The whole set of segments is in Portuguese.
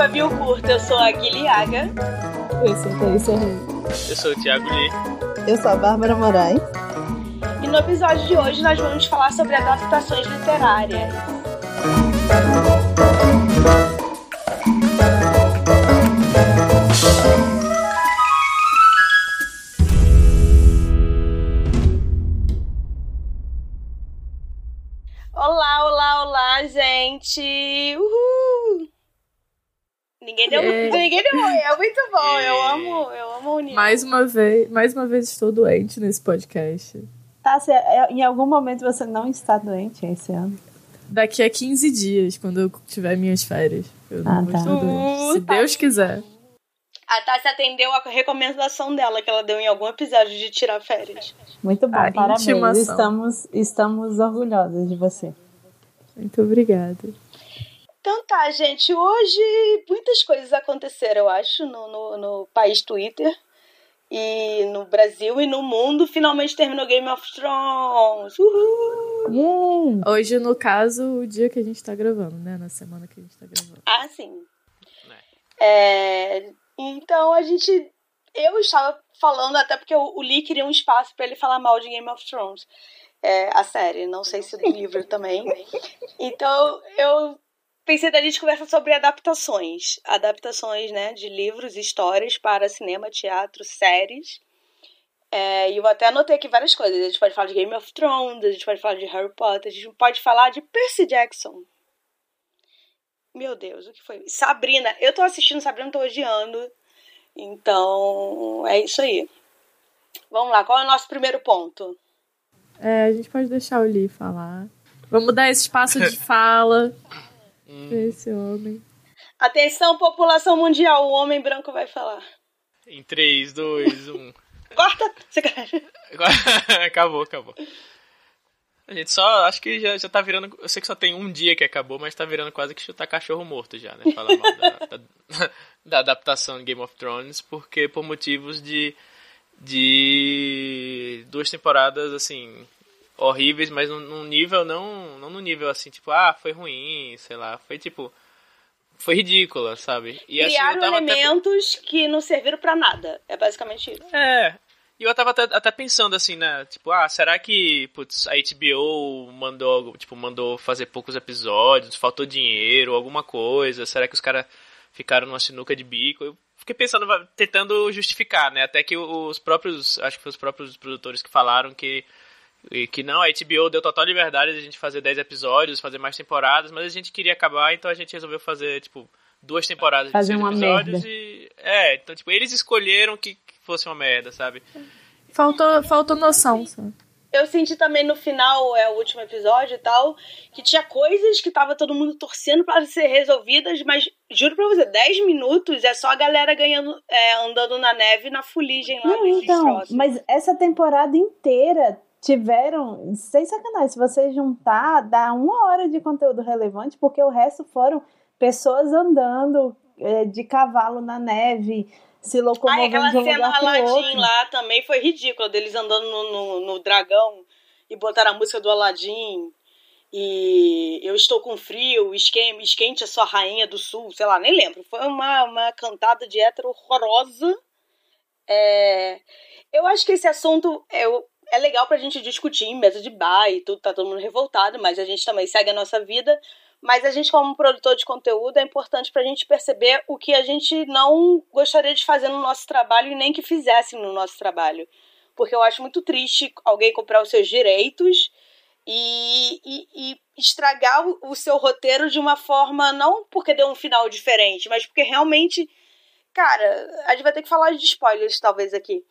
Fabio Curto, eu sou a Guilhaga. Eu sou a Thaisa Eu sou o Thiago Lee. Eu sou a Bárbara Moraes. E no episódio de hoje nós vamos falar sobre adaptações literárias. Oi, é muito bom, eu Yeah. amo, eu amo a união. Mais uma vez, mais uma vez estou doente nesse podcast. Tá, se é- em algum momento você não está doente esse ano? Daqui a 15 dias, quando eu tiver minhas férias. Eu não Ah, vou tá. estar doente. Se tá. Deus quiser. A Tassi atendeu a recomendação dela que ela deu em algum episódio de tirar férias. Muito bom, A parabéns. intimação. Estamos, estamos orgulhosos de você. Muito obrigada. Então tá, gente. Hoje muitas coisas aconteceram, eu acho, no, no, no país Twitter. E no Brasil e no mundo. Finalmente terminou Game of Thrones. Uhul! Hoje, no caso, o dia que a gente tá gravando, né? Na semana que a gente tá gravando. Ah, sim. É, então a gente. Eu estava falando, até porque o, o Lee queria um espaço para ele falar mal de Game of Thrones. É, a série, não sei se do livro também. Então eu pensei da gente conversar sobre adaptações. Adaptações, né, de livros, histórias para cinema, teatro, séries. É, e eu até anotei aqui várias coisas. A gente pode falar de Game of Thrones, a gente pode falar de Harry Potter, a gente pode falar de Percy Jackson. Meu Deus, o que foi? Sabrina. Eu tô assistindo Sabrina, tô odiando. Então, é isso aí. Vamos lá, qual é o nosso primeiro ponto? É, a gente pode deixar o Lee falar. Vamos dar esse espaço de fala pra esse homem. Atenção, população mundial, o homem branco vai falar. Em 3, 2, 1. Corta! Você quer- acabou, acabou. A gente só, acho que já, já tá virando. Eu sei que só tem um dia que acabou, mas tá virando quase que chutar cachorro morto já, né? Falar mal da, da, da adaptação de Game of Thrones, porque por motivos de. de. duas temporadas, assim. Horríveis, mas num, nível não. não no nível assim, tipo, ah, foi ruim, sei lá. Foi tipo. Foi ridícula, sabe? E assim, Criaram até- elementos que não serviram pra nada. É basicamente isso. É. E eu tava até, até pensando assim, né? Tipo, ah, será que putz, a HBO mandou, tipo, mandou fazer poucos episódios, faltou dinheiro, alguma coisa? Será que os caras ficaram numa sinuca de bico? Eu fiquei pensando, tentando justificar, né? Até que os próprios, acho que foi os próprios produtores que falaram que e que não, a HBO deu total liberdade de a gente fazer 10 episódios, fazer mais temporadas, mas a gente queria acabar, então a gente resolveu fazer, tipo, duas temporadas Fazer de seis uma episódios merda. e. É, então, tipo, eles escolheram que, fosse uma merda, sabe? Faltou, faltou noção. Eu senti também no final, é o último episódio e tal, que tinha coisas que tava todo mundo torcendo para ser resolvidas, mas juro pra você, 10 minutos é só a galera ganhando, é, andando na neve na fuligem lá Não, do então, mas essa temporada inteira tiveram, sem sacanagem, se você juntar, dá uma hora de conteúdo relevante, porque o resto foram pessoas andando é, de cavalo na neve, se Ai, locomovendo aquela de um cena Aladdin lá também foi ridícula, deles andando no, no, no dragão e botaram a música do Aladdin. E eu estou com frio, esquente, esquente a sua rainha do sul, sei lá, nem lembro. Foi uma, uma cantada de hétero horrorosa. É, eu acho que esse assunto o- é legal pra gente discutir em mesa de bar e tudo, tá todo mundo revoltado, mas a gente também segue a nossa vida. Mas a gente, como produtor de conteúdo, é importante pra gente perceber o que a gente não gostaria de fazer no nosso trabalho e nem que fizessem no nosso trabalho. Porque eu acho muito triste alguém comprar os seus direitos e, e- e estragar o, seu roteiro de uma forma, não porque deu um final diferente, mas porque realmente, cara, a gente vai ter que falar de spoilers talvez aqui.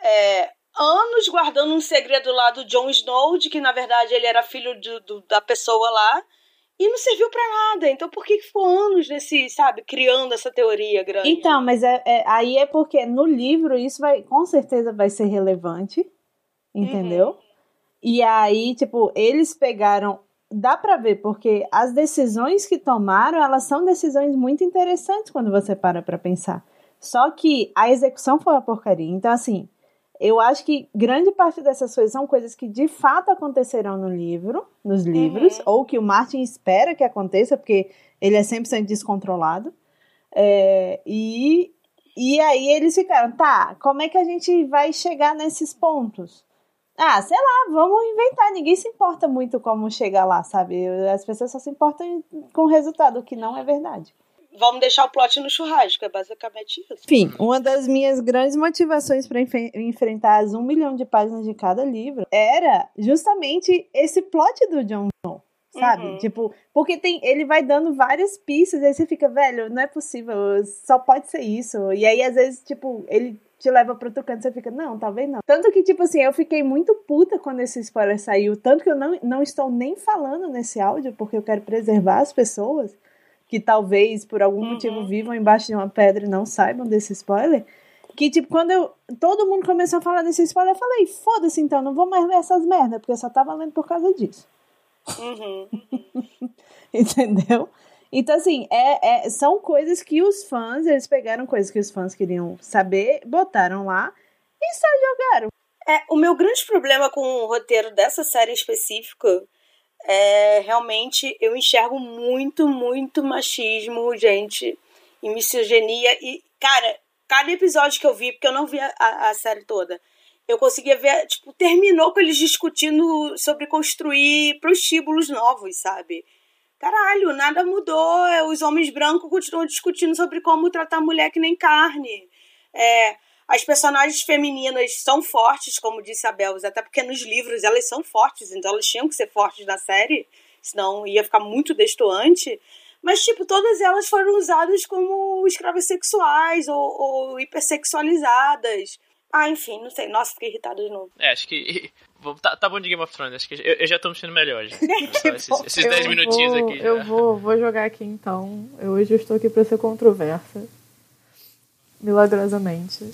É, anos guardando um segredo lá do Jon Snow, de que na verdade ele era filho do- do- da pessoa lá, e não serviu pra nada. Então por que ficou anos nesse, sabe, criando essa teoria grande? Então, mas é, é- aí é porque no livro isso vai, com certeza vai ser relevante, entendeu? E aí, tipo, eles pegaram, dá pra ver, porque as decisões que tomaram, elas são decisões muito interessantes quando você para pra pensar. Só que a execução foi uma porcaria. Então, assim, eu acho que grande parte dessas coisas são coisas que de fato acontecerão no livro, nos livros, ou que o Martin espera que aconteça, porque ele é 100% descontrolado. É, e, e aí eles ficaram, tá, como é que a gente vai chegar nesses pontos? Ah, sei lá, vamos inventar. Ninguém se importa muito como chegar lá, sabe? As pessoas só se importam com o resultado, o que não é verdade. Vamos deixar o plot no churrasco, é basicamente isso. Enfim, uma das minhas grandes motivações para enf enfrentar as um milhão de páginas de cada livro era justamente esse plot do John Snow sabe? Uhum. Tipo, porque tem, ele vai dando várias pistas, aí você fica, velho, não é possível, só pode ser isso. E aí, às vezes, tipo, ele te leva pro outro canto, você fica, não, talvez não. Tanto que, tipo assim, eu fiquei muito puta quando esse spoiler saiu, tanto que eu não, não estou nem falando nesse áudio, porque eu quero preservar as pessoas que talvez, por algum uhum. motivo, vivam embaixo de uma pedra e não saibam desse spoiler. Que, tipo, quando eu, todo mundo começou a falar desse spoiler, eu falei, foda-se então, não vou mais ler essas merdas, porque eu só tava lendo por causa disso. Uhum. Entendeu? Então, assim, é, é, são coisas que os fãs, eles pegaram coisas que os fãs queriam saber, botaram lá e só jogaram. É, o meu grande problema com o roteiro dessa série específica é realmente eu enxergo muito, muito machismo, gente, e misoginia. E, cara, cada episódio que eu vi, porque eu não vi a, a série toda, eu conseguia ver, tipo, terminou com eles discutindo sobre construir prostíbulos novos, sabe? Caralho, nada mudou. É, os homens brancos continuam discutindo sobre como tratar a mulher que nem carne. É, as personagens femininas são fortes, como disse a Belvis, até porque nos livros elas são fortes, então elas tinham que ser fortes na série, senão ia ficar muito destoante. Mas, tipo, todas elas foram usadas como escravas sexuais ou, ou hipersexualizadas. Ah, enfim, não sei. Nossa, fiquei irritada de novo. É, acho que. Tá, tá bom de Game of Thrones, acho que eu, eu já tô me sentindo melhor. Já. esses, esses 10 minutinhos vou, aqui. Já. Eu vou, vou jogar aqui então. Eu hoje estou aqui pra ser controversa. Milagrosamente.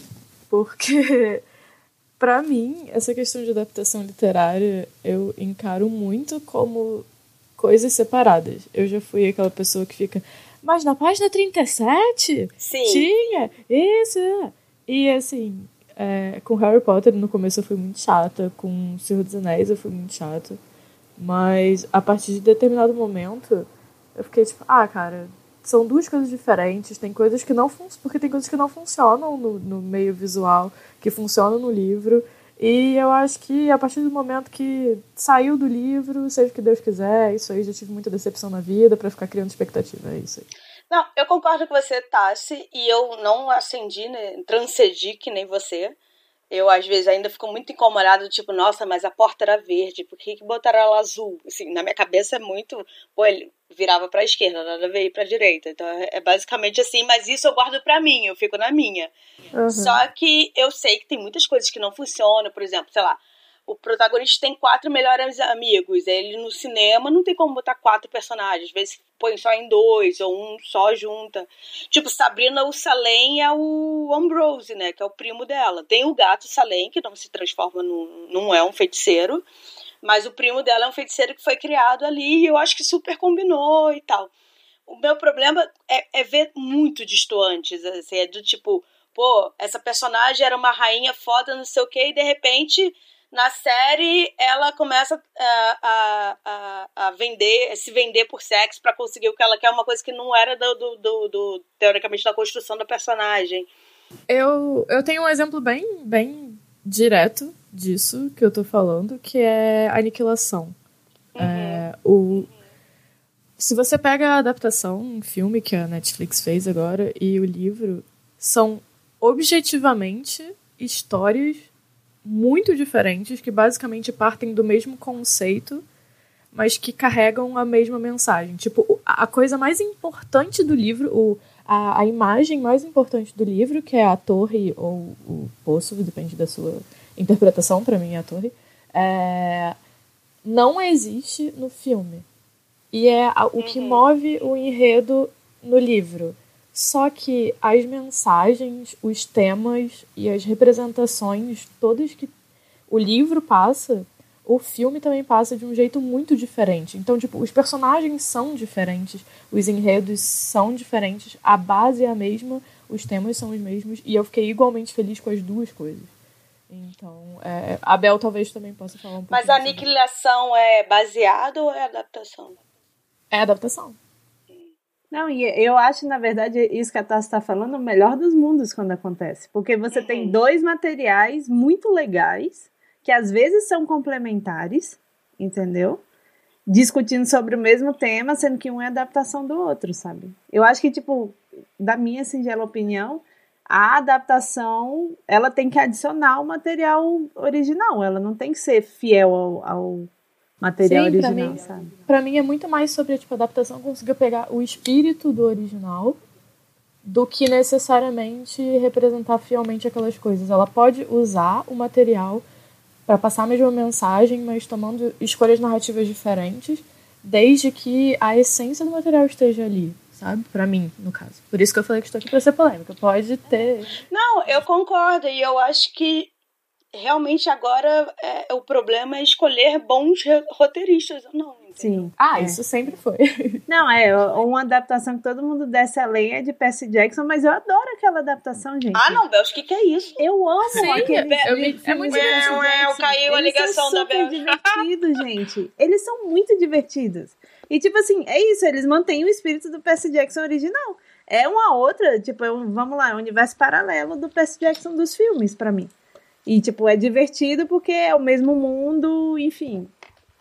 Porque, pra mim, essa questão de adaptação literária eu encaro muito como coisas separadas. Eu já fui aquela pessoa que fica. Mas na página 37 Sim. tinha isso. E assim, é, com Harry Potter, no começo eu fui muito chata. Com Senhor dos Anéis eu fui muito chata. Mas a partir de determinado momento, eu fiquei tipo, ah, cara, são duas coisas diferentes. Tem coisas que não funcionam, porque tem coisas que não funcionam no, no meio visual, que funcionam no livro. E eu acho que a partir do momento que saiu do livro, seja o que Deus quiser, isso aí já tive muita decepção na vida para ficar criando expectativa, é isso aí. Não, eu concordo com você, Tassi, e eu não acendi, né, transcedi que nem você. Eu, às vezes, ainda fico muito incomodado, tipo, nossa, mas a porta era verde, por que, que botaram ela azul? Assim, na minha cabeça é muito. Pô, ele virava pra esquerda, nada veio pra direita. Então é, é basicamente assim, mas isso eu guardo pra mim, eu fico na minha. Uhum. Só que eu sei que tem muitas coisas que não funcionam, por exemplo, sei lá, o protagonista tem quatro melhores amigos. Ele no cinema não tem como botar quatro personagens. Às vezes põe só em dois, ou um só junta. Tipo, Sabrina, o Salem é o Ambrose, né? Que é o primo dela. Tem o gato Salem, que não se transforma num. não é um feiticeiro. Mas o primo dela é um feiticeiro que foi criado ali e eu acho que super combinou e tal. O meu problema é, é ver muito distoantes, assim, é do tipo, pô, essa personagem era uma rainha foda, não sei o que, e de repente na série ela começa a, a, a, a vender, a se vender por sexo para conseguir o que ela quer, uma coisa que não era do, do, do, do, teoricamente da construção da personagem. Eu, eu tenho um exemplo bem, bem direto disso que eu tô falando, que é a aniquilação. Uhum. É, o, se você pega a adaptação, um filme que a Netflix fez agora, e o livro, são objetivamente histórias muito diferentes que basicamente partem do mesmo conceito, mas que carregam a mesma mensagem. Tipo, a coisa mais importante do livro, o, a, a imagem mais importante do livro, que é a torre ou o poço, depende da sua interpretação, para mim é a torre, é, não existe no filme. E é o que uhum. move o enredo no livro. Só que as mensagens, os temas e as representações, todas que o livro passa, o filme também passa de um jeito muito diferente. Então, tipo, os personagens são diferentes, os enredos são diferentes, a base é a mesma, os temas são os mesmos, e eu fiquei igualmente feliz com as duas coisas. Então, é, a Bel talvez também possa falar um pouco. Mas a aniquilação é baseado ou é adaptação? É adaptação. Não, e eu acho, na verdade, isso que a Tassi está falando, o melhor dos mundos quando acontece. Porque você uhum. tem dois materiais muito legais, que às vezes são complementares, entendeu? Discutindo sobre o mesmo tema, sendo que um é adaptação do outro, sabe? Eu acho que, tipo, da minha singela opinião, a adaptação ela tem que adicionar o material original, ela não tem que ser fiel ao, ao material Sim, original, pra mim, sabe? Pra mim é muito mais sobre tipo, a adaptação conseguir pegar o espírito do original do que necessariamente representar fielmente aquelas coisas. Ela pode usar o material para passar a mesma mensagem, mas tomando escolhas narrativas diferentes, desde que a essência do material esteja ali sabe? Para mim, no caso. Por isso que eu falei que estou aqui para ser polêmica. Pode ter. Não, eu concordo e eu acho que realmente agora é, o problema é escolher bons roteiristas ou não. Sim. Ah, é. isso sempre foi. Não, é uma adaptação que todo mundo desce a lenha de Percy Jackson, mas eu adoro aquela adaptação, gente. Ah, não, Bells, o que, que é isso? Eu amo Sim, aquele eu me, É muito divertido. Eu caiu a ligação da Bells. Eles são divertidos, gente. Eles são muito divertidos. E, tipo assim, é isso, eles mantêm o espírito do Percy Jackson original. É uma outra, tipo, é um, vamos lá, é um universo paralelo do Percy Jackson dos filmes, para mim. E, tipo, é divertido porque é o mesmo mundo, enfim.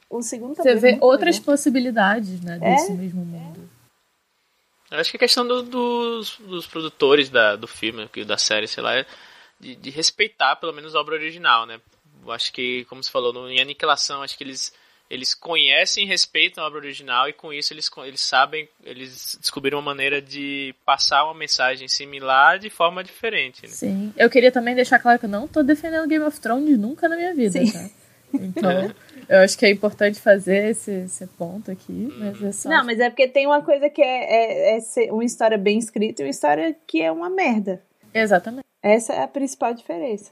O segundo Você vê outras possibilidades, né, é? desse mesmo mundo. Eu acho que a questão do, dos, dos produtores da, do filme, da série, sei lá, é de, de respeitar pelo menos a obra original, né? Eu acho que, como você falou, no, em Aniquilação, acho que eles eles conhecem e respeitam a obra original e com isso eles, eles sabem, eles descobriram uma maneira de passar uma mensagem similar de forma diferente. Né? Sim, eu queria também deixar claro que eu não tô defendendo Game of Thrones nunca na minha vida, Sim. tá? Então, eu acho que é importante fazer esse, esse ponto aqui, mas é só... Não, mas é porque tem uma coisa que é, é, é uma história bem escrita e uma história que é uma merda. Exatamente. Essa é a principal diferença.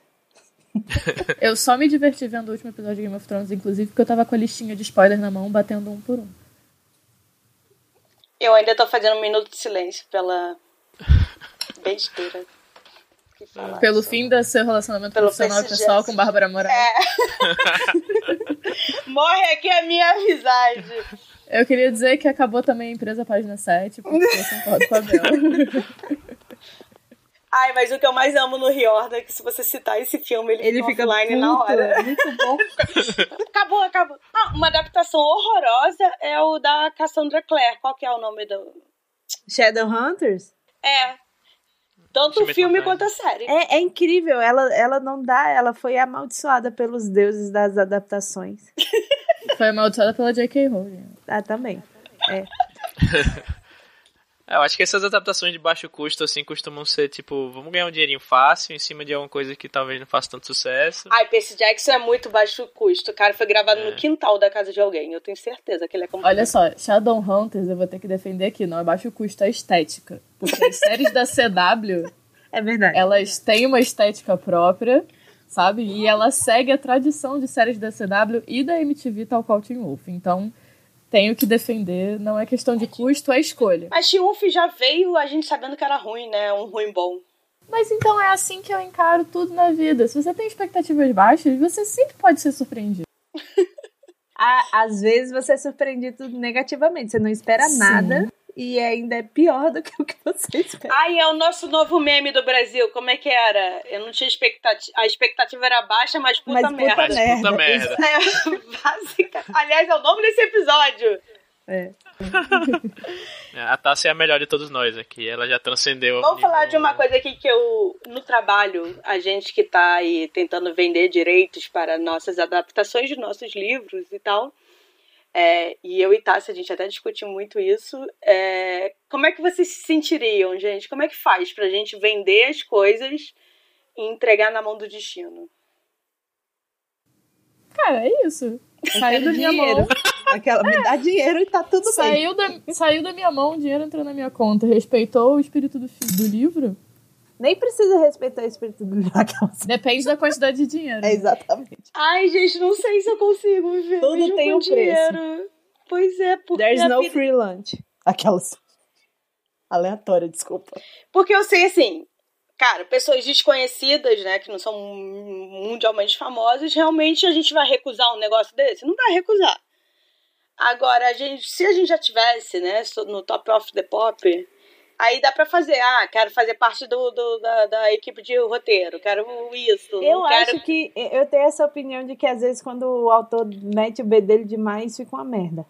eu só me diverti vendo o último episódio de Game of Thrones, inclusive, porque eu tava com a listinha de spoiler na mão, batendo um por um. Eu ainda tô fazendo um minuto de silêncio pela besteira. Pelo fim do seu relacionamento Pelo profissional e pessoal com Bárbara Moraes. É. Morre aqui a minha amizade. Eu queria dizer que acabou também a empresa Página 7, porque eu concordo com a Bela. Ai, mas o que eu mais amo no Riordan é que se você citar esse filme, ele, ele fica, offline na hora. É muito bom. acabou, acabou. Ah, uma adaptação horrorosa é o da Cassandra Clare. Qual que é o nome do... Shadowhunters? É. Tanto o filme quanto a série. É, é, incrível. Ela, ela não dá... Ela foi amaldiçoada pelos deuses das adaptações. foi amaldiçoada pela J.K. Rowling. Ah, também. É. É, eu acho que essas adaptações de baixo custo, assim, costumam ser tipo, vamos ganhar um dinheirinho fácil em cima de alguma coisa que talvez não faça tanto sucesso. Ai, Percy Jackson é muito baixo custo. O cara foi gravado é. no quintal da casa de alguém. Eu tenho certeza que ele é como. Olha só, Shadowhunters eu vou ter que defender aqui, não é baixo custo, é estética. Porque as séries da CW. É verdade. Elas têm uma estética própria, sabe? E ela segue a tradição de séries da CW e da MTV, tal qual Teen Wolf. Então tenho que defender, não é questão de custo, é escolha. Mas Triumph já veio a gente sabendo que era ruim, né? Um ruim bom. Mas então é assim que eu encaro tudo na vida. Se você tem expectativas baixas, você sempre pode ser surpreendido. Às vezes você é surpreendido negativamente, você não espera Sim. nada e ainda é pior do que o que você espera. Ai, é o nosso novo meme do Brasil. Como é que era? Eu não tinha expectativa. A expectativa era baixa, mas puta mas merda. Puta merda. Puta merda. É, básica. Aliás, é o nome desse episódio. É. é. a Tassi é a melhor de todos nós aqui. Ela já transcendeu. Vamos falar de uma coisa aqui que eu, no trabalho, a gente que tá aí tentando vender direitos para nossas adaptações de nossos livros e tal. É, e eu e Tassi, a gente até discutiu muito isso. É, como é que vocês se sentiriam, gente? Como é que faz pra gente vender as coisas e entregar na mão do destino? Cara, é isso. Saiu da minha mão. Aquela, me dá dinheiro e tá tudo saiu bem. Da, saiu da minha mão, o dinheiro entrou na minha conta. Respeitou o espírito do, do livro? Nem precisa respeitar o espírito do livro. Depende da quantidade de dinheiro. É, exatamente. Ai, gente, não sei se eu consigo viver. Tudo tem um dinheiro. preço. Pois é, porque. There's no vida... free lunch. Aquelas. Aleatória, desculpa. Porque eu sei assim, cara, pessoas desconhecidas, né, que não são mundialmente famosas, realmente a gente vai recusar um negócio desse? Não vai recusar. Agora, a gente, se a gente já tivesse, né, no Top of the Pop, aí dá pra fazer. Ah, quero fazer parte do, do da, da, equipe de roteiro, quero isso. Eu quero... acho que eu tenho essa opinião de que às vezes quando o autor mete o B dele demais, fica uma merda.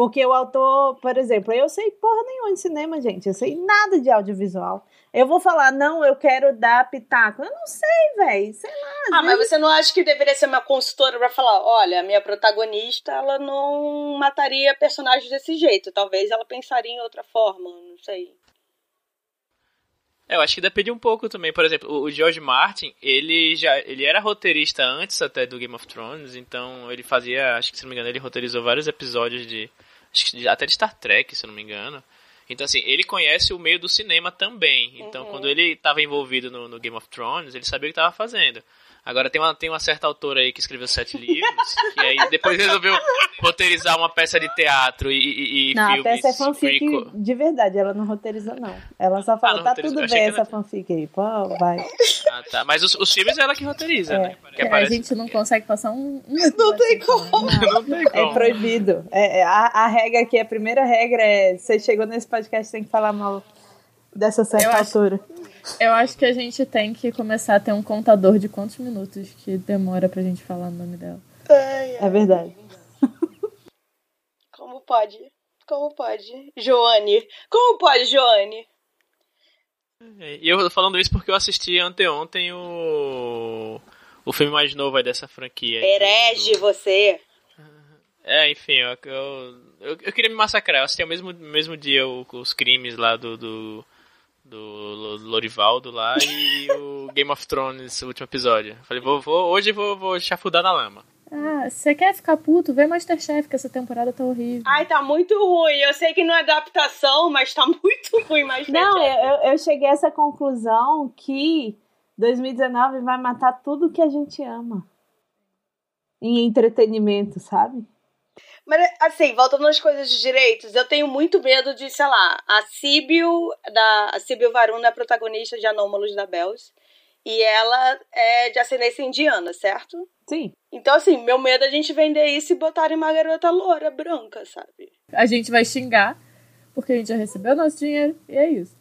Porque o autor, por exemplo, eu sei porra nenhuma de cinema, gente. Eu sei nada de audiovisual. Eu vou falar, não, eu quero dar pitaco. Eu não sei, velho. Sei lá. Ah, vezes... mas você não acha que deveria ser uma consultora para falar, olha, a minha protagonista, ela não mataria personagens desse jeito. Talvez ela pensaria em outra forma, não sei. É, eu acho que depende um pouco também. Por exemplo, o George Martin, ele já ele era roteirista antes até do Game of Thrones, então ele fazia, acho que se não me engano, ele roteirizou vários episódios de acho que até de Star Trek, se não me engano. Então, assim, ele conhece o meio do cinema também. Então, uhum. quando ele estava envolvido no, no, Game of Thrones, ele sabia o que estava fazendo. Agora tem uma, tem uma certa autora aí que escreveu sete livros, que aí depois resolveu roteirizar uma peça de teatro e, e não, filmes. Não, a peça é fanfic de verdade, ela não roteiriza, não. Ela só fala, ah, tá tudo bem essa fanfic aí, pô, vai. Ah, tá. Mas os, os filmes é ela que roteiriza, é. né? Que aparece... A gente não consegue passar um... não, tem como. Não. não tem como. É proibido. É, é, a, a regra aqui, a primeira regra é, você chegou nesse podcast, tem que falar mal dessa certa eu altura. Acho, eu acho que a gente tem que começar a ter um contador de quantos minutos que demora pra gente falar o nome dela. Ai, ai. É verdade. Como pode? Como pode? Joane. Como pode, Joane? E eu falando isso porque eu assisti anteontem o. O filme mais novo aí dessa franquia. Herege, do... você. É, enfim, eu, eu, eu, queria me massacrar. Eu assisti ao mesmo, mesmo dia os crimes lá do, do do Lorivaldo lá e o Game of Thrones, o último episódio. Falei, vou, vou hoje vou, vou chafudar na lama. Ah, você quer ficar puto? Vê Masterchef, que essa temporada tá horrível. Ai, tá muito ruim. Eu sei que não é adaptação, mas tá muito ruim Masterchef. Não, eu, eu cheguei a essa conclusão que 2019 vai matar tudo que a gente ama. Em entretenimento, sabe? Mas, assim, voltando às coisas de direitos, eu tenho muito medo de, sei lá, a Sibyl, da, a Sibyl Varuna é a protagonista de Anômalos da Bells. E ela é de ascendência indiana, certo? Sim. Então, assim, meu medo é a gente vender isso e botar em uma garota loura, branca, sabe? A gente vai xingar, porque a gente já recebeu nosso dinheiro, e é isso.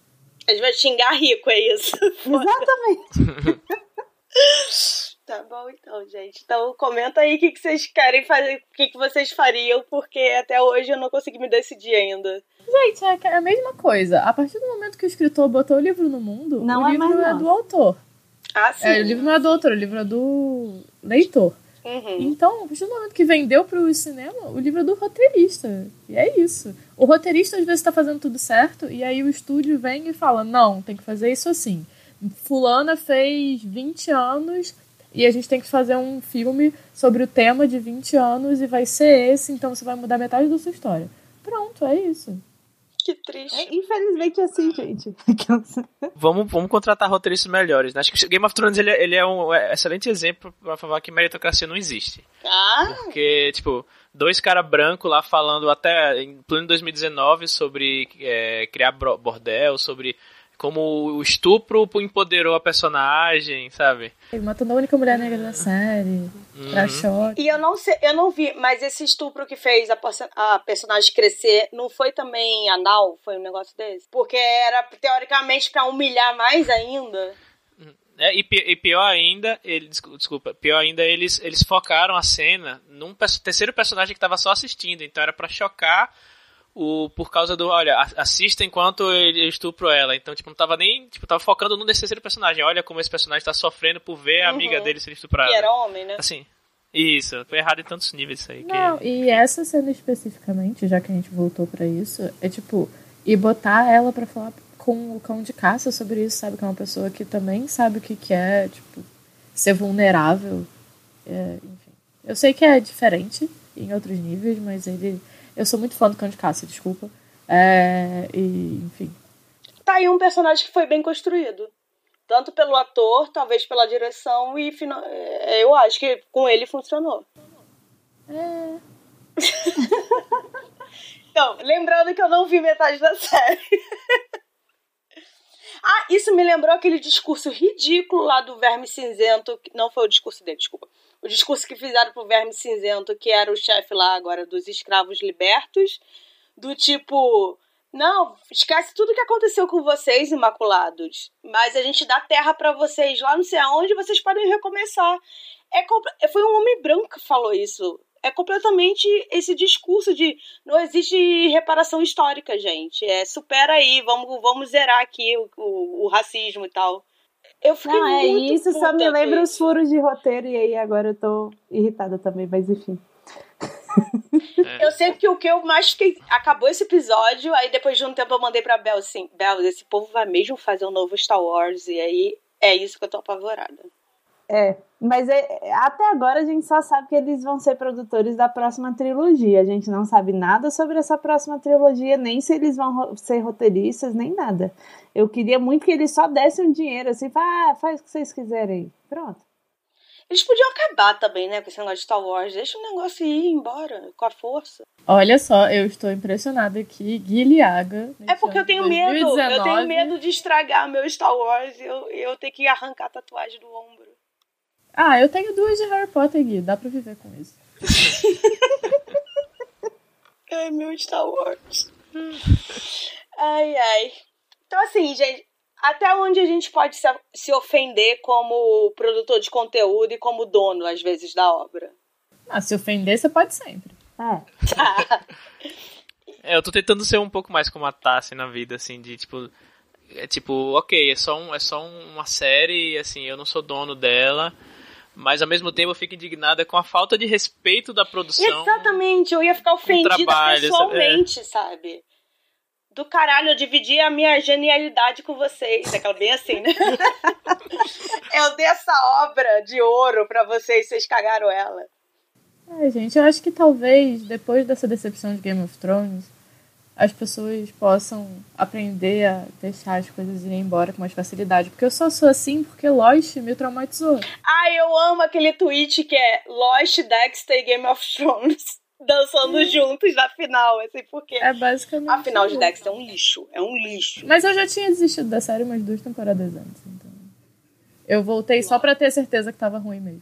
A gente vai xingar rico, é isso. Exatamente. Tá bom então, gente. Então comenta aí o que, que vocês querem fazer, o que, que vocês fariam, porque até hoje eu não consegui me decidir ainda. Gente, é, é a mesma coisa. A partir do momento que o escritor botou o livro no mundo, não o é livro é do autor. Ah, sim. É, o livro não é do autor, o livro é do leitor. Uhum. Então, a partir do momento que vendeu para o cinema, o livro é do roteirista. E é isso. O roteirista às vezes está fazendo tudo certo, e aí o estúdio vem e fala: não, tem que fazer isso assim. Fulana fez 20 anos e a gente tem que fazer um filme sobre o tema de 20 anos e vai ser esse, então você vai mudar metade da sua história. Pronto, é isso. Que triste. É, infelizmente é assim, gente. vamos, vamos contratar roteiristas melhores. Né? Acho que Game of Thrones ele, ele é um excelente exemplo para falar que meritocracia não existe. Ah. Porque, tipo, dois caras brancos lá falando até em pleno 2019 sobre é, criar bordel, sobre como o estupro empoderou a personagem, sabe? Ele matando a única mulher negra da série, uhum. pra choque. E eu não sei, eu não vi, mas esse estupro que fez a, a personagem crescer não foi também anal? Foi um negócio desse? Porque era teoricamente para humilhar mais ainda. É, e, e, pior ainda, ele, desculpa, pior ainda, eles, eles focaram a cena num terceiro personagem que estava só assistindo, então era para chocar o, por causa do, olha, assista enquanto ele estupro ela. Então, tipo, não tava nem, tipo, tava focando no terceiro personagem. Olha como esse personagem tá sofrendo por ver a uhum. amiga dele ser estuprada. Que era homem, né? Assim. Isso, foi errado em tantos níveis isso aí. Não, que... e essa cena especificamente, já que a gente voltou para isso, é tipo, e botar ela para falar com o cão de caça sobre isso, sabe? Que é uma pessoa que também sabe o que, que é, tipo, ser vulnerável. É, enfim. Eu sei que é diferente em outros níveis, mas ele eu sou muito fã do Cão de Caça, desculpa. É, e, enfim. Tá aí um personagem que foi bem construído. Tanto pelo ator, talvez pela direção, e é, eu acho que com ele funcionou. É. então, lembrando que eu não vi metade da série. ah, isso me lembrou aquele discurso ridículo lá do Verme Cinzento. Não foi o discurso dele, desculpa o discurso que fizeram pro Verme Cinzento, que era o chefe lá agora dos escravos libertos, do tipo, não, esquece tudo que aconteceu com vocês, Imaculados, mas a gente dá terra para vocês lá não sei aonde, vocês podem recomeçar. É, foi um homem branco que falou isso. É completamente esse discurso de não existe reparação histórica, gente. É supera aí, vamos, vamos zerar aqui o, o, o racismo e tal. Eu fiquei não, é isso, só me lembra os furos de roteiro, e aí agora eu tô irritada também, mas enfim. É. Eu sei que o que eu mais fiquei. Acabou esse episódio, aí depois de um tempo eu mandei pra Bel assim: Bel, esse povo vai mesmo fazer um novo Star Wars, e aí é isso que eu tô apavorada. É, mas é, até agora a gente só sabe que eles vão ser produtores da próxima trilogia. A gente não sabe nada sobre essa próxima trilogia, nem se eles vão ser roteiristas, nem nada. Eu queria muito que eles só dessem um dinheiro, assim, ah, faz o que vocês quiserem. Pronto. Eles podiam acabar também, né, com esse negócio de Star Wars. Deixa o negócio ir embora, com a força. Olha só, eu estou impressionada aqui. Guilhaga. É porque eu tenho 2019. medo. Eu tenho medo de estragar meu Star Wars e eu, eu ter que arrancar a tatuagem do ombro. Ah, eu tenho duas de Harry Potter, Gui. Dá pra viver com isso. ai, meu Star Wars. Ai, ai. Então, assim, gente, até onde a gente pode se, se ofender como produtor de conteúdo e como dono, às vezes, da obra? Ah, se ofender, você pode sempre. É. é, eu tô tentando ser um pouco mais como a Tassi na vida, assim, de tipo. É tipo, ok, é só, um, é só uma série, assim, eu não sou dono dela mas ao mesmo tempo eu fico indignada com a falta de respeito da produção. Exatamente, eu ia ficar ofendida trabalho, pessoalmente, sabe? sabe? Do caralho, eu dividi a minha genialidade com vocês. Aquela bem assim, né? eu dei essa obra de ouro para vocês, vocês cagaram ela. É, gente, eu acho que talvez, depois dessa decepção de Game of Thrones, as pessoas possam aprender a deixar as coisas irem embora com mais facilidade. Porque eu só sou assim porque Lost me traumatizou. Ah, eu amo aquele tweet que é Lost, Dexter e Game of Thrones dançando juntos na final, assim, porque é basicamente a final de Dexter é um lixo, é um lixo. Mas eu já tinha desistido da série umas duas temporadas antes, então eu voltei só para ter certeza que tava ruim mesmo.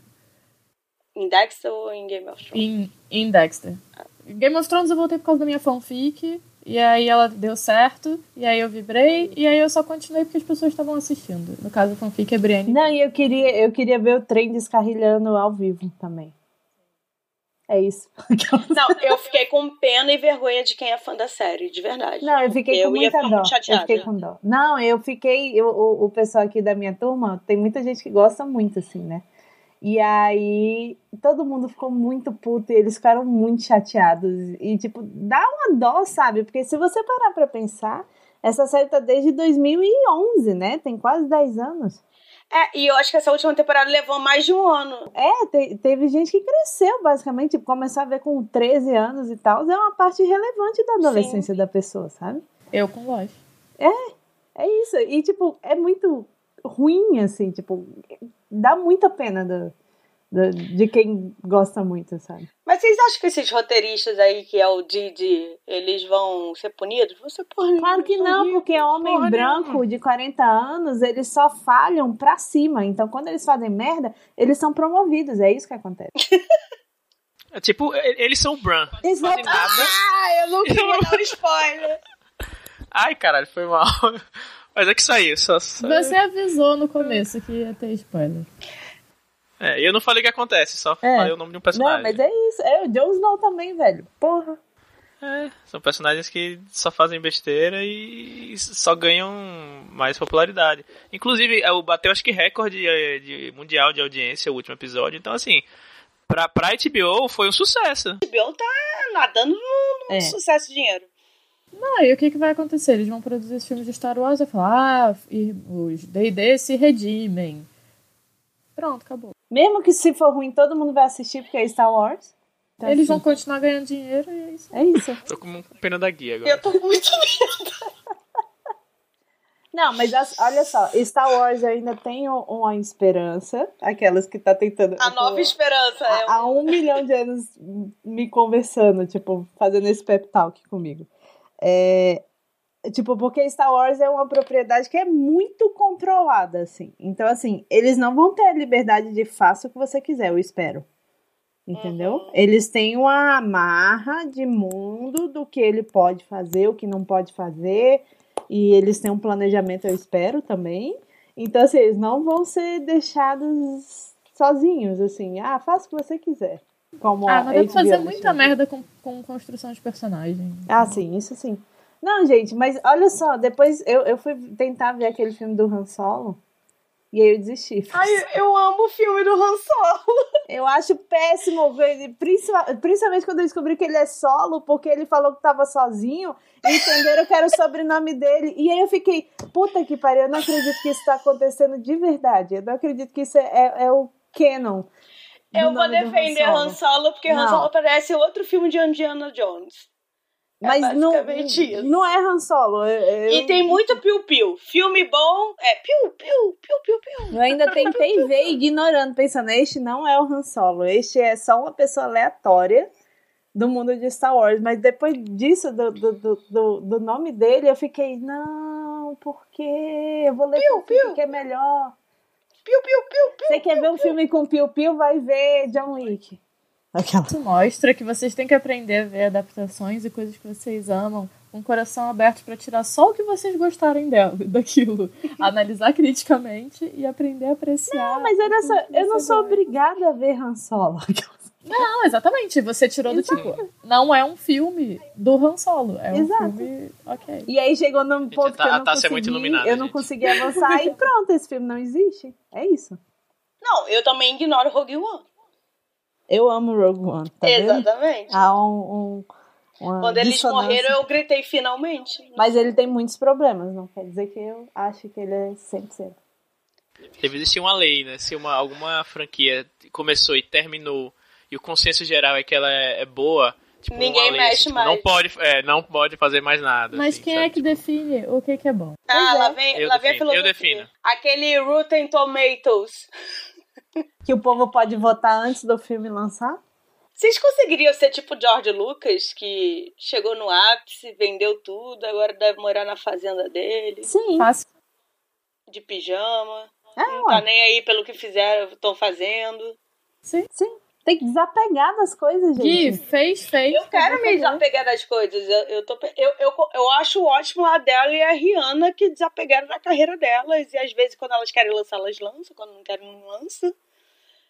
Em Dexter ou em Game of Thrones? Em, em Dexter. Ah. Game of Thrones eu voltei por causa da minha fanfic e aí ela deu certo, e aí eu vibrei, e aí eu só continuei porque as pessoas estavam assistindo. No caso, fanfic é Brienne. Não, e eu queria, eu queria ver o trem descarrilhando ao vivo também. É isso. Não, eu fiquei com pena e vergonha de quem é fã da série, de verdade. Não, eu fiquei com eu muita dó. Eu fiquei com dó. Não, eu fiquei. Eu, o, o pessoal aqui da minha turma, tem muita gente que gosta muito, assim, né? E aí todo mundo ficou muito puto e eles ficaram muito chateados. E, tipo, dá uma dó, sabe? Porque se você parar pra pensar, essa série tá desde 2011, né? Tem quase 10 anos. É, e eu acho que essa última temporada levou mais de um ano. É, te, teve gente que cresceu, basicamente, tipo, começou a ver com 13 anos e tal, é uma parte relevante da adolescência Sim. da pessoa, sabe? Eu com voz. É, é isso. E, tipo, é muito ruim, assim, tipo, dá muita pena do, do, de quem gosta muito, sabe? Mas vocês acham que esses roteiristas aí, que é o Didi, eles vão ser punidos? Vão ser porra Claro que não, porque é homem branco de 40 anos, eles só falham pra cima. Então, quando eles fazem merda, eles são promovidos. É isso que acontece. É tipo, eles são o Bran. Exato. Ah, eu não queria dar um spoiler. Ai, caralho, foi mal. Mas é que saiu. Só, só... Você avisou no começo que ia ter spoiler. É, eu não falei o que acontece, só é. falei o nome de um personagem. Não, mas é isso. É o Jon Snow também, velho. Porra. É, são personagens que só fazem besteira e só ganham mais popularidade. Inclusive, é, o bateu acho que recorde de, é, de mundial de audiência o último episódio. Então, assim, pra, pra HBO foi um sucesso. A HBO tá nadando no, no é. sucesso de dinheiro. Não, e o que, que vai acontecer? Eles vão produzir filmes de Star Wars e falar, ah, os D&D se redimem. Pronto, acabou. Mesmo que se for ruim, todo mundo vai assistir porque é Star Wars. Então, Eles assim. vão continuar ganhando dinheiro e é isso. É isso. tô com pena da guia agora. Eu tô com muito medo. Não, mas as, olha só, Star Wars ainda tem uma esperança, aquelas que tá tentando. A tipo, nova esperança, é. Há um milhão de anos me conversando, tipo, fazendo esse pep talk comigo. É, Tipo, porque Star Wars é uma propriedade que é muito controlada, assim. Então, assim, eles não vão ter a liberdade de faça o que você quiser, eu espero. Entendeu? Uhum. Eles têm uma amarra de mundo do que ele pode fazer, o que não pode fazer. E eles têm um planejamento, eu espero também. Então, assim, eles não vão ser deixados sozinhos, assim. Ah, faça o que você quiser. Como Ah, mas dá pra fazer muita deixou. merda com, com construção de personagem. Ah, sim, isso sim. Não, gente, mas olha só, depois eu, eu fui tentar ver aquele filme do Han Solo e aí eu desisti. Ai, eu amo o filme do Han Solo. Eu acho péssimo, principal- principalmente quando eu descobri que ele é solo, porque ele falou que tava sozinho, e entenderam que era o sobrenome dele. E aí eu fiquei, puta que pariu, eu não acredito que isso tá acontecendo de verdade. Eu não acredito que isso é, é, é o canon. Eu vou defender Han Han Solo, porque Han Não. Solo parece outro filme de Indiana Jones. É Mas não, basicamente isso. não é Han Solo. eu- eu- E tem muito piu-piu. Filme bom é piu-piu, piu-piu-piu. Eu ainda tentei ver ignorando, pensando, este não é o Han Solo, este é só uma pessoa aleatória do mundo de Star Wars. Mas depois disso, do, do, do, do, nome dele, eu fiquei, não, por quê? Eu vou ler Piu, piu. que é melhor. Piu-piu-piu-piu. Você quer ver um filme com Piu Piu, vai ver John Wick. Aquela. Isso mostra que vocês têm que aprender a ver adaptações e coisas que vocês amam com o coração aberto pra tirar só o que vocês gostarem dela, daquilo. Analisar criticamente e aprender a apreciar. Não, mas olha só, eu não sou gosta. obrigada a ver Han Solo. Não, exatamente. Você tirou do tipo. Não é um filme do Han Solo. É um Exato. filme. Ok. E aí chegou num ponto tá- que eu não é consegui, iluminada, eu não gente. consegui avançar e pronto, esse filme não existe. É isso. Não, eu também ignoro Rogue One. Eu amo Rogue One, tá vendo? Exatamente. Há um, um, Quando eles morreram, eu gritei finalmente. Mas ele tem muitos problemas, não quer dizer que eu acho que ele é 100%. Deve existir uma lei, né? Se uma, alguma franquia começou e terminou e o consenso geral é que ela é, é boa, tipo, Ninguém lei, mexe assim, tipo, mais. Não pode, é, não pode fazer mais nada. Mas assim, quem sabe? é que define o que, que é bom? Ah, Pois é. lá vem, Eu lá vem a defino, eu filosofia. defino. Aquele Rotten Tomatoes. Que o povo pode votar antes do filme lançar? Vocês conseguiriam ser tipo George Lucas, que chegou no ápice, vendeu tudo, agora deve morar na fazenda dele, Sim. Fácil. de pijama. É, não ué. tá nem aí pelo que fizeram, estão fazendo. Sim. Sim. Tem que desapegar das coisas, Gui, gente. fez, fez. Eu quero me desapegar das coisas. Eu, eu, tô, eu, eu, eu acho ótimo a Adele e a Rihanna que desapegaram da carreira delas. E às vezes, quando elas querem lançar, elas lançam. Quando não querem, não lançam.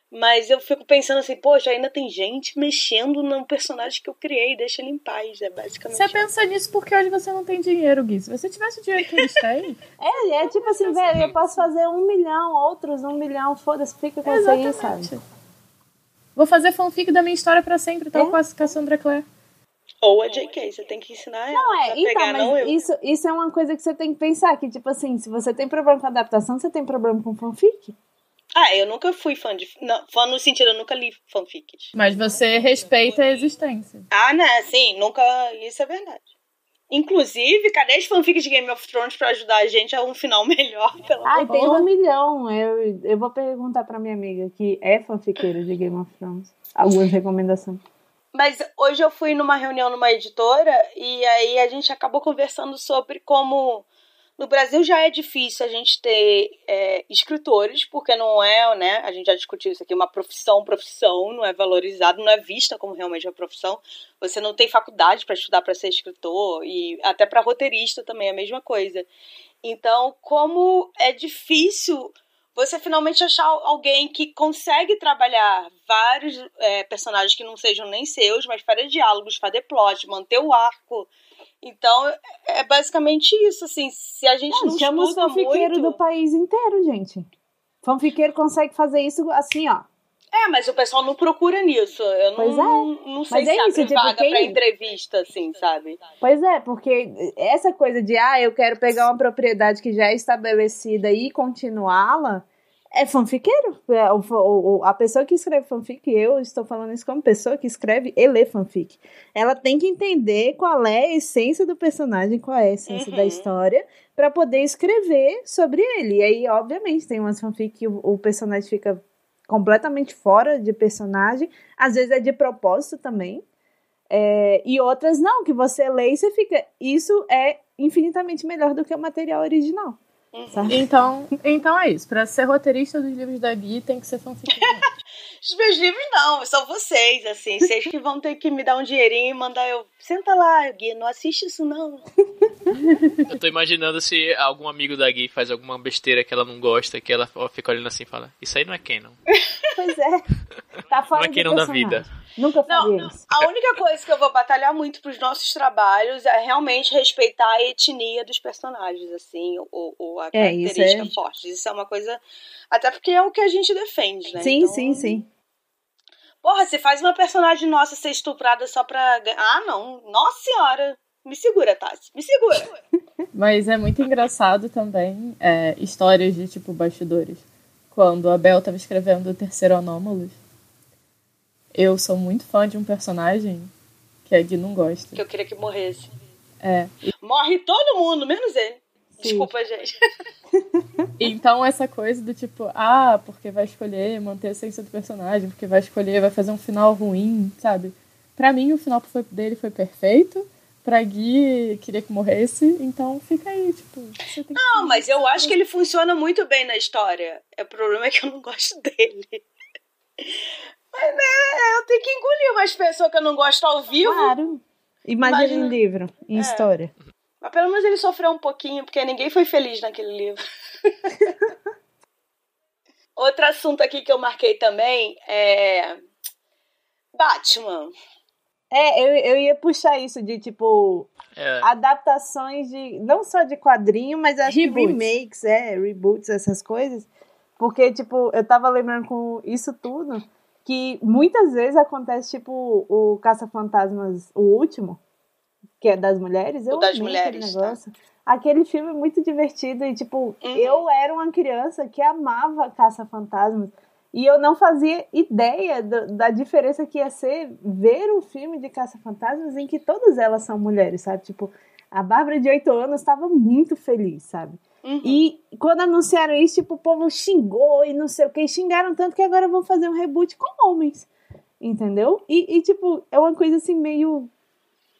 Mas eu fico pensando assim, poxa, ainda tem gente mexendo no personagem que eu criei, deixa ele em paz. É basicamente. Você pensa nisso porque hoje você não tem dinheiro, Gui. Se você tivesse o dinheiro que eles têm, É, é tipo assim, velho, eu posso fazer um milhão, outros um milhão, foda-se, fica com isso aí, sabe? Vou fazer fanfic da minha história pra sempre, tal É. com a Cassandra Clare. Ou a JK, você tem que ensinar ela. Não, é, a então, pegar, mas não eu. isso, isso é uma coisa que você tem que pensar, que tipo assim, se você tem problema com adaptação, você tem problema com fanfic. Ah, eu nunca fui fã de. Não, fã no sentido, eu nunca li fanfics. Mas você respeita a existência. Ah, né? Sim, nunca. Isso é verdade. Inclusive, cadê as fanfics de Game of Thrones pra ajudar a gente a um final melhor? Pelo Ai, tem um milhão. Eu, eu vou perguntar pra minha amiga que é fanfiqueira de Game of Thrones. Algumas recomendações. Mas hoje eu fui numa reunião numa editora e aí a gente acabou conversando sobre como no Brasil já é difícil a gente ter é, escritores, porque não é, né? A gente já discutiu isso aqui, uma profissão, profissão, não é valorizado, não é vista como realmente uma profissão. Você não tem faculdade para estudar para ser escritor e até para roteirista também é a mesma coisa. Então, como é difícil você finalmente achar alguém que consegue trabalhar vários é, personagens que não sejam nem seus, mas fazer diálogos, fazer plot, manter o arco. Então, é basicamente isso, assim, se a gente não, Não, chama estuda fanfiqueiros muito... do país inteiro, gente. Fanfiqueiro consegue fazer isso assim, ó. É, mas o pessoal não procura nisso. Eu não, Pois é. não, não sei Mas é se abre isso, tipo, vaga quem- pra entrevista, assim, sabe? Pois é, porque essa coisa de, ah, eu quero pegar uma propriedade que já é estabelecida e continuá-la, é fanfiqueiro. É, a pessoa que escreve fanfic, eu estou falando isso como pessoa que escreve e lê fanfic. Ela tem que entender qual é a essência do personagem, qual é a essência da Uhum. história, para poder escrever sobre ele. E aí, obviamente, tem umas fanfic que o, o personagem fica completamente fora de personagem. Às vezes é de propósito também. É, e outras não, que você lê e você fica. Isso é infinitamente melhor do que o material original. Uhum. Então, então é isso. Para ser roteirista dos livros da Gui, tem que ser fanfic. Os meus livros não, são vocês, assim. Vocês que vão ter que me dar um dinheirinho e mandar eu. Senta lá, Gui, não assiste isso não. Eu tô imaginando se algum amigo da Gui faz alguma besteira que ela não gosta, que ela fica olhando assim e fala: Isso aí não é canon. Pois é. Tá fora não é canon da vida. Nunca faria não, isso. A única coisa que eu vou batalhar muito pros nossos trabalhos é realmente respeitar a etnia dos personagens, assim, ou, ou a é, característica isso é... forte. Isso é uma coisa. Até porque é o que a gente defende, né? Sim, então... sim, sim. Porra, você faz uma personagem nossa ser estuprada só pra. Ah, não. Nossa senhora. Me segura, Tassi. Me segura. Mas é muito engraçado também é, histórias de tipo bastidores. Quando a Bel tava escrevendo o terceiro Anômalos, eu sou muito fã de um personagem que a Gui não gosta. Que eu queria que morresse. É. Morre todo mundo, menos ele. Desculpa, gente. então, essa coisa do tipo, ah, porque vai escolher manter a essência do personagem, porque vai escolher, vai fazer um final ruim, sabe? Pra mim, o final dele foi perfeito. Pra Gui, queria que morresse, então fica aí, tipo. não, mas eu acho que ele funciona muito bem na história. O problema é que eu não gosto dele. Mas, né, eu tenho que engolir umas pessoas que eu não gosto ao vivo. Claro. Imagina, Imagina... em livro, em é. história. Mas pelo menos ele sofreu um pouquinho, porque ninguém foi feliz naquele livro. Outro assunto aqui que eu marquei também é. Batman. É, eu, eu ia puxar isso de tipo. É. Adaptações de. Não só de quadrinho, mas acho reboots. que remakes, é, reboots, essas coisas. Porque, tipo, eu tava lembrando com isso tudo que muitas vezes acontece, tipo, o Caça-Fantasmas, o último, que é das mulheres, eu o das mulheres, aquele tá. negócio. Tá. Aquele filme é muito divertido e, tipo, uhum. eu era uma criança que amava Caça-Fantasmas e eu não fazia ideia do, da diferença que ia ser ver um filme de Caça-Fantasmas em que todas elas são mulheres, sabe? Tipo, a Bárbara de 8 anos estava muito feliz, sabe? Uhum. E quando anunciaram isso, tipo, o povo xingou e não sei o que, xingaram tanto que agora vão fazer um reboot com homens, entendeu? E, e tipo, é uma coisa assim meio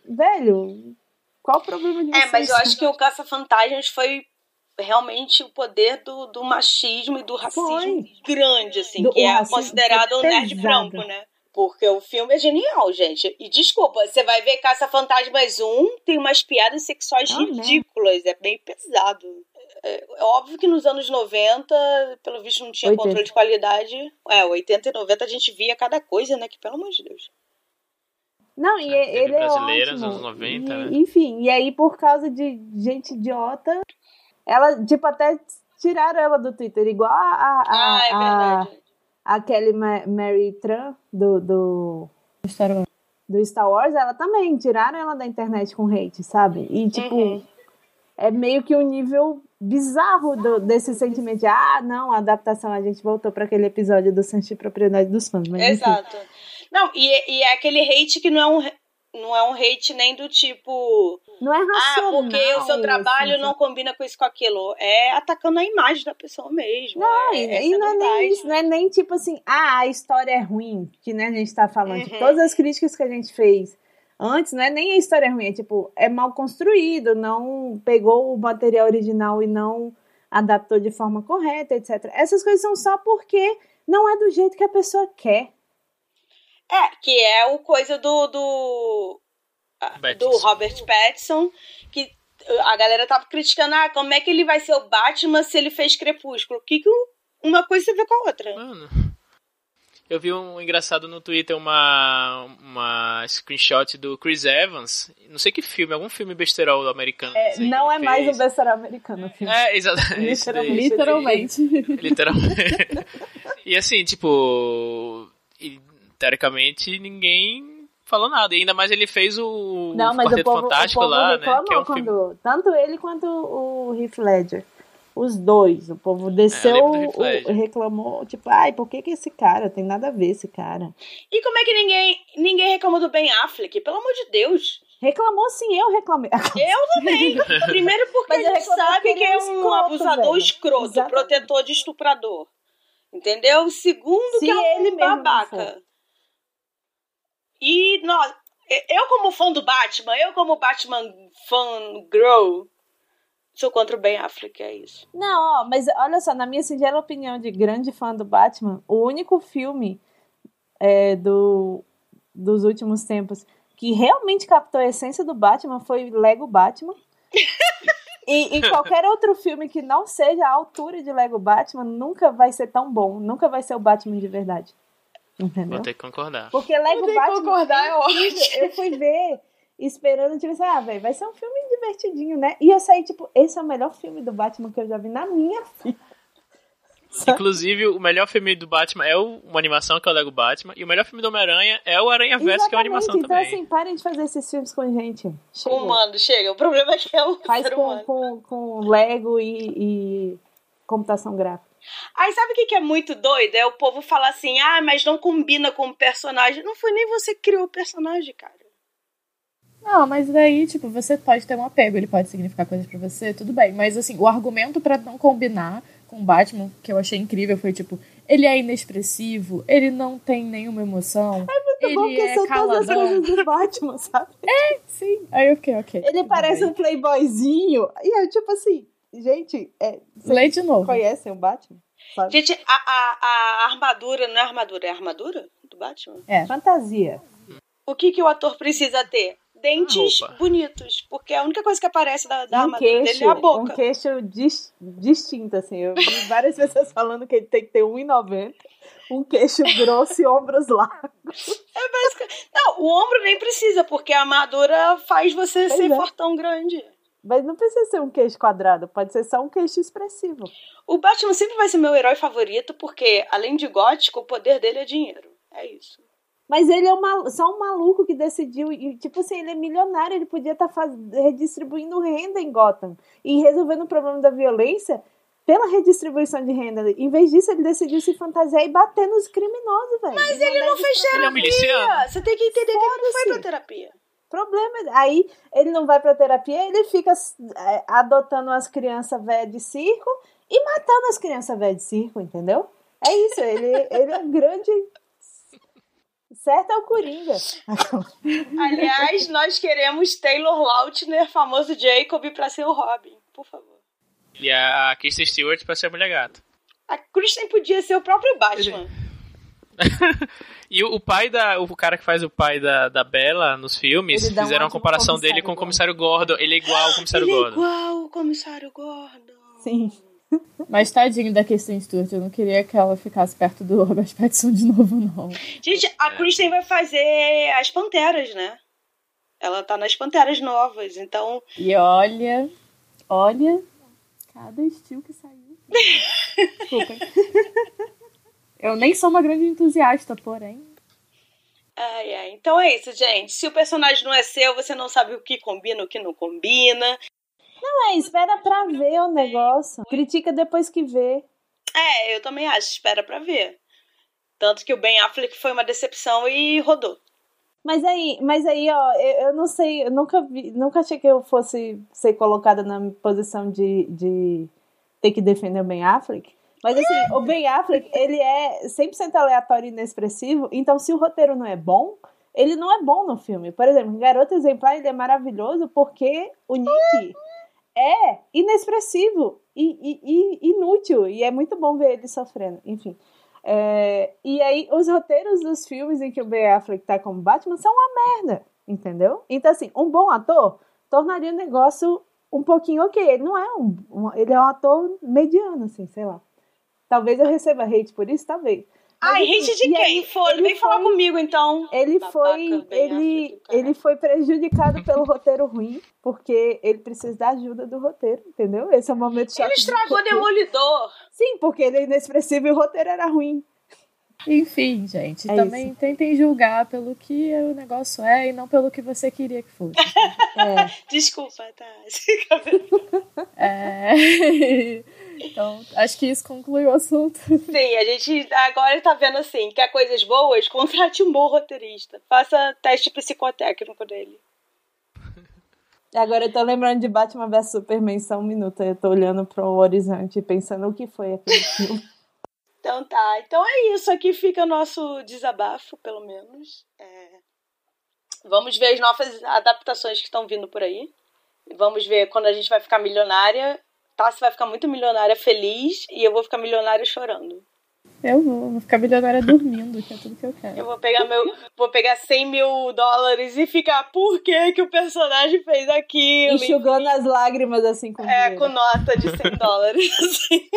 velho, qual o problema de É, mas eu acho que o Caça-Fantasmas foi realmente o poder do, do machismo e do racismo foi. grande, assim, do, que é considerado um nerd branco, né? Porque o filme é genial, gente. E desculpa, você vai ver Caça-Fantasmas 1, tem umas piadas sexuais ah, ridículas, né? é bem pesado. É, é, óbvio que nos anos 90, pelo visto, não tinha 80. controle de qualidade. É, 80 e 90 a gente via cada coisa, né? Que pelo amor de Deus. Não, e é, ele brasileira, é ótimo. anos 90, e, né? Enfim, e aí por causa de gente idiota, ela, tipo, até tiraram ela do Twitter, igual a... a, ah, é verdade. A, a Kelly Mary Tran, do, do, Star Wars. do Star Wars, ela também, tiraram ela da internet com hate, sabe? E, tipo, uhum. é meio que um nível bizarro do, desse sentimento de, ah, não, a adaptação, a gente voltou para aquele episódio do Sanchi Propriedade dos Fãs. Mas, Exato. Enfim. Não, e, e é aquele hate que não é um não é um hate nem do tipo. Não é racional. Ah, porque o seu trabalho assim, não combina com isso com aquilo. É atacando a imagem da pessoa mesmo. Não, é, e, e não é nem isso, não é nem tipo assim, ah, a história é ruim, que né, a gente tá falando. Uhum. todas as críticas que a gente fez antes, não é nem a história é ruim, é tipo, é mal construído, não pegou o material original e não adaptou de forma correta, etc. Essas coisas são só porque não é do jeito que a pessoa quer. É, que é o coisa do. do, do Robert Pattinson, que a galera tava criticando, ah, como é que ele vai ser o Batman se ele fez Crepúsculo? O que, que uma coisa tem a ver com a outra? Mano. Eu vi um engraçado no Twitter, uma, uma screenshot do Chris Evans. Não sei que filme, algum filme besterol americano. É, não é fez. mais um besterol americano. Filme. É, exatamente. Literalmente. Literalmente. Literalmente. e assim, tipo teoricamente ninguém falou nada. E ainda mais ele fez o Não, mas Quarteto o povo, Fantástico o povo lá, né? Que é um quando, filme... Tanto ele quanto o Heath Ledger. Os dois. O povo desceu, é, o, reclamou, tipo, ai, por que que esse cara? Tem nada a ver esse cara. E como é que ninguém, ninguém reclamou do Ben Affleck? Pelo amor de Deus. Reclamou sim, eu reclamei. Eu também. Primeiro porque a gente sabe que é um escroto, abusador velho. escroto, Exatamente. protetor de estuprador. Entendeu? Segundo, Se que é um babaca. E, nós, Eu, como fã do Batman, eu, como Batman fã girl, sou contra o Ben Affleck, é isso. Não, ó, mas olha só, na minha singela opinião de grande fã do Batman, o único filme é, do, dos últimos tempos que realmente captou a essência do Batman foi Lego Batman. E, e, qualquer outro filme que não seja a altura de Lego Batman nunca vai ser tão bom. Nunca vai ser o Batman de verdade. Entendeu? Vou ter que concordar. Porque Lego Batman. concordar, é ótimo. Eu fui ver esperando, tipo assim, ah, velho, vai ser um filme divertidinho, né? E eu saí, tipo, esse é o melhor filme do Batman que eu já vi na minha vida. Inclusive, o melhor filme do Batman é o- uma animação, que é o Lego Batman, e o melhor filme do Homem-Aranha é o Aranha Verso, que é uma animação então, também. assim, parem de fazer esses filmes com gente. Chegou. Humano, chega. O problema é que é o Faz ser com, com, com Lego e, e computação gráfica. Aí sabe o que que é muito doido? É o povo falar assim, ah, mas não combina com o personagem. Não foi nem você que criou o personagem, cara. Não, mas daí, tipo, você pode ter um apego, ele pode significar coisas pra você, tudo bem. Mas, assim, o argumento pra não combinar com o Batman, que eu achei incrível, foi tipo, ele é inexpressivo, ele não tem nenhuma emoção. Muito ele bom que é são todas as caladão. coisas do Batman, sabe? Sim. Aí eu fiquei, ok. Ele parece bem. um playboyzinho. E é tipo assim, gente, é, Lê de novo. conhecem o Batman? Sabe? Gente, a, a, a armadura, não é armadura, é armadura do Batman? Fantasia. O que, que o ator precisa ter? Dentes bonitos. Porque a única coisa que aparece da, da um armadura dele queixo, é a um boca. queixo dis- distinto, assim. Eu vi várias pessoas falando que ele tem que ter 1,90, um queixo grosso e ombros largos. É basic- Não, o ombro nem precisa, porque a armadura faz você Pois ser é. fortão grande. Mas não precisa ser um queixo quadrado, pode ser só um queixo expressivo. O Batman sempre vai ser meu herói favorito, porque, além de gótico, o poder dele é dinheiro. É isso. Mas ele é um mal- só um maluco que decidiu. E, tipo assim, ele é milionário, ele podia estar redistribuindo renda em Gotham e resolvendo o problema da violência pela redistribuição de renda. Em vez disso, ele decidiu se fantasiar e bater nos criminosos, velho. Mas Ele não fez Ele é terapia. Você tem que entender que ele não foi pra terapia. Problema. é- Aí ele não vai pra terapia, ele fica é, adotando as crianças velhas de circo e matando as crianças velhas de circo, entendeu? É isso, ele, ele é um grande. Certo é o Coringa. Aliás, nós queremos Taylor Lautner, famoso Jacob, pra ser o Robin. Por favor. E a Kristen Stewart pra ser a mulher gato. A Kristen podia ser o próprio Batman. E o, o pai da. O cara que faz o pai da, da Bella nos filmes Ele fizeram uma comparação dele com o comissário Gordon. Ele é igual ao comissário Ele é Gordon. igual o comissário Gordon. Sim. Mas tadinho da Kristen Stewart, eu não queria que ela ficasse perto do Robert Pattinson de novo, não. Gente, a Kristen vai fazer as Panteras, né? Ela tá nas Panteras novas, então... E olha, olha, cada estilo que saiu. Desculpem. Eu nem sou uma grande entusiasta, porém. Ai, ai. Então é isso, gente. Se o personagem não é seu, você não sabe o que combina, o que não combina. Não é, espera pra ver o negócio. Critica depois que vê. É, eu também acho. Espera pra ver. Tanto que o Ben Affleck foi uma decepção e rodou. Mas aí, mas aí, ó, eu, eu não sei, eu nunca vi, nunca achei que eu fosse ser colocada na posição de, de ter que defender o Ben Affleck. Mas assim, o Ben Affleck, ele é 100% aleatório e inexpressivo, então se o roteiro não é bom, ele não é bom no filme. Por exemplo, em Garota Exemplar, ele é maravilhoso porque o Nick é inexpressivo e, e- e inútil, e é muito bom ver ele sofrendo, enfim. É, e aí, os roteiros dos filmes em que o Ben Affleck tá como Batman são uma merda, entendeu? Então, assim, um bom ator tornaria o negócio um pouquinho ok. Ele não é um, um- Ele é um ator mediano, assim, sei lá. Talvez eu receba hate por isso, talvez. Ai, hate de e quem? aí, Foi, ele vem falar foi- comigo então. Ele Babaca, foi, ele, ele foi prejudicado pelo roteiro ruim, porque ele precisa da ajuda do roteiro, entendeu? Esse é o momento chato. Ele estragou. Demolidor. Sim, porque ele é inexpressivo e o roteiro era ruim. Enfim, gente, É também tentem julgar pelo que o negócio é e não pelo que você queria que fosse. É. Desculpa, tá? É... Então, acho que isso conclui o assunto. Sim, a gente agora tá vendo assim, quer coisas boas? Contrate um bom roteirista. Faça teste psicotécnico dele. Agora eu tô lembrando de Batman vs Superman só um minuto. Eu tô olhando pro horizonte e pensando o que foi aquele filme. Então tá, então é isso. Aqui fica nosso desabafo, pelo menos. É, Vamos ver as novas adaptações que estão vindo por aí. Vamos ver quando a gente vai ficar milionária. Tassi vai ficar muito milionária feliz e eu vou ficar milionária chorando. Eu vou, vou ficar milionária dormindo, que é tudo que eu quero. Eu vou pegar meu. Vou pegar 100 mil dólares e ficar, por que, que o personagem fez aquilo? Enxugando as lágrimas assim com É, com nota de 100 dólares. Assim.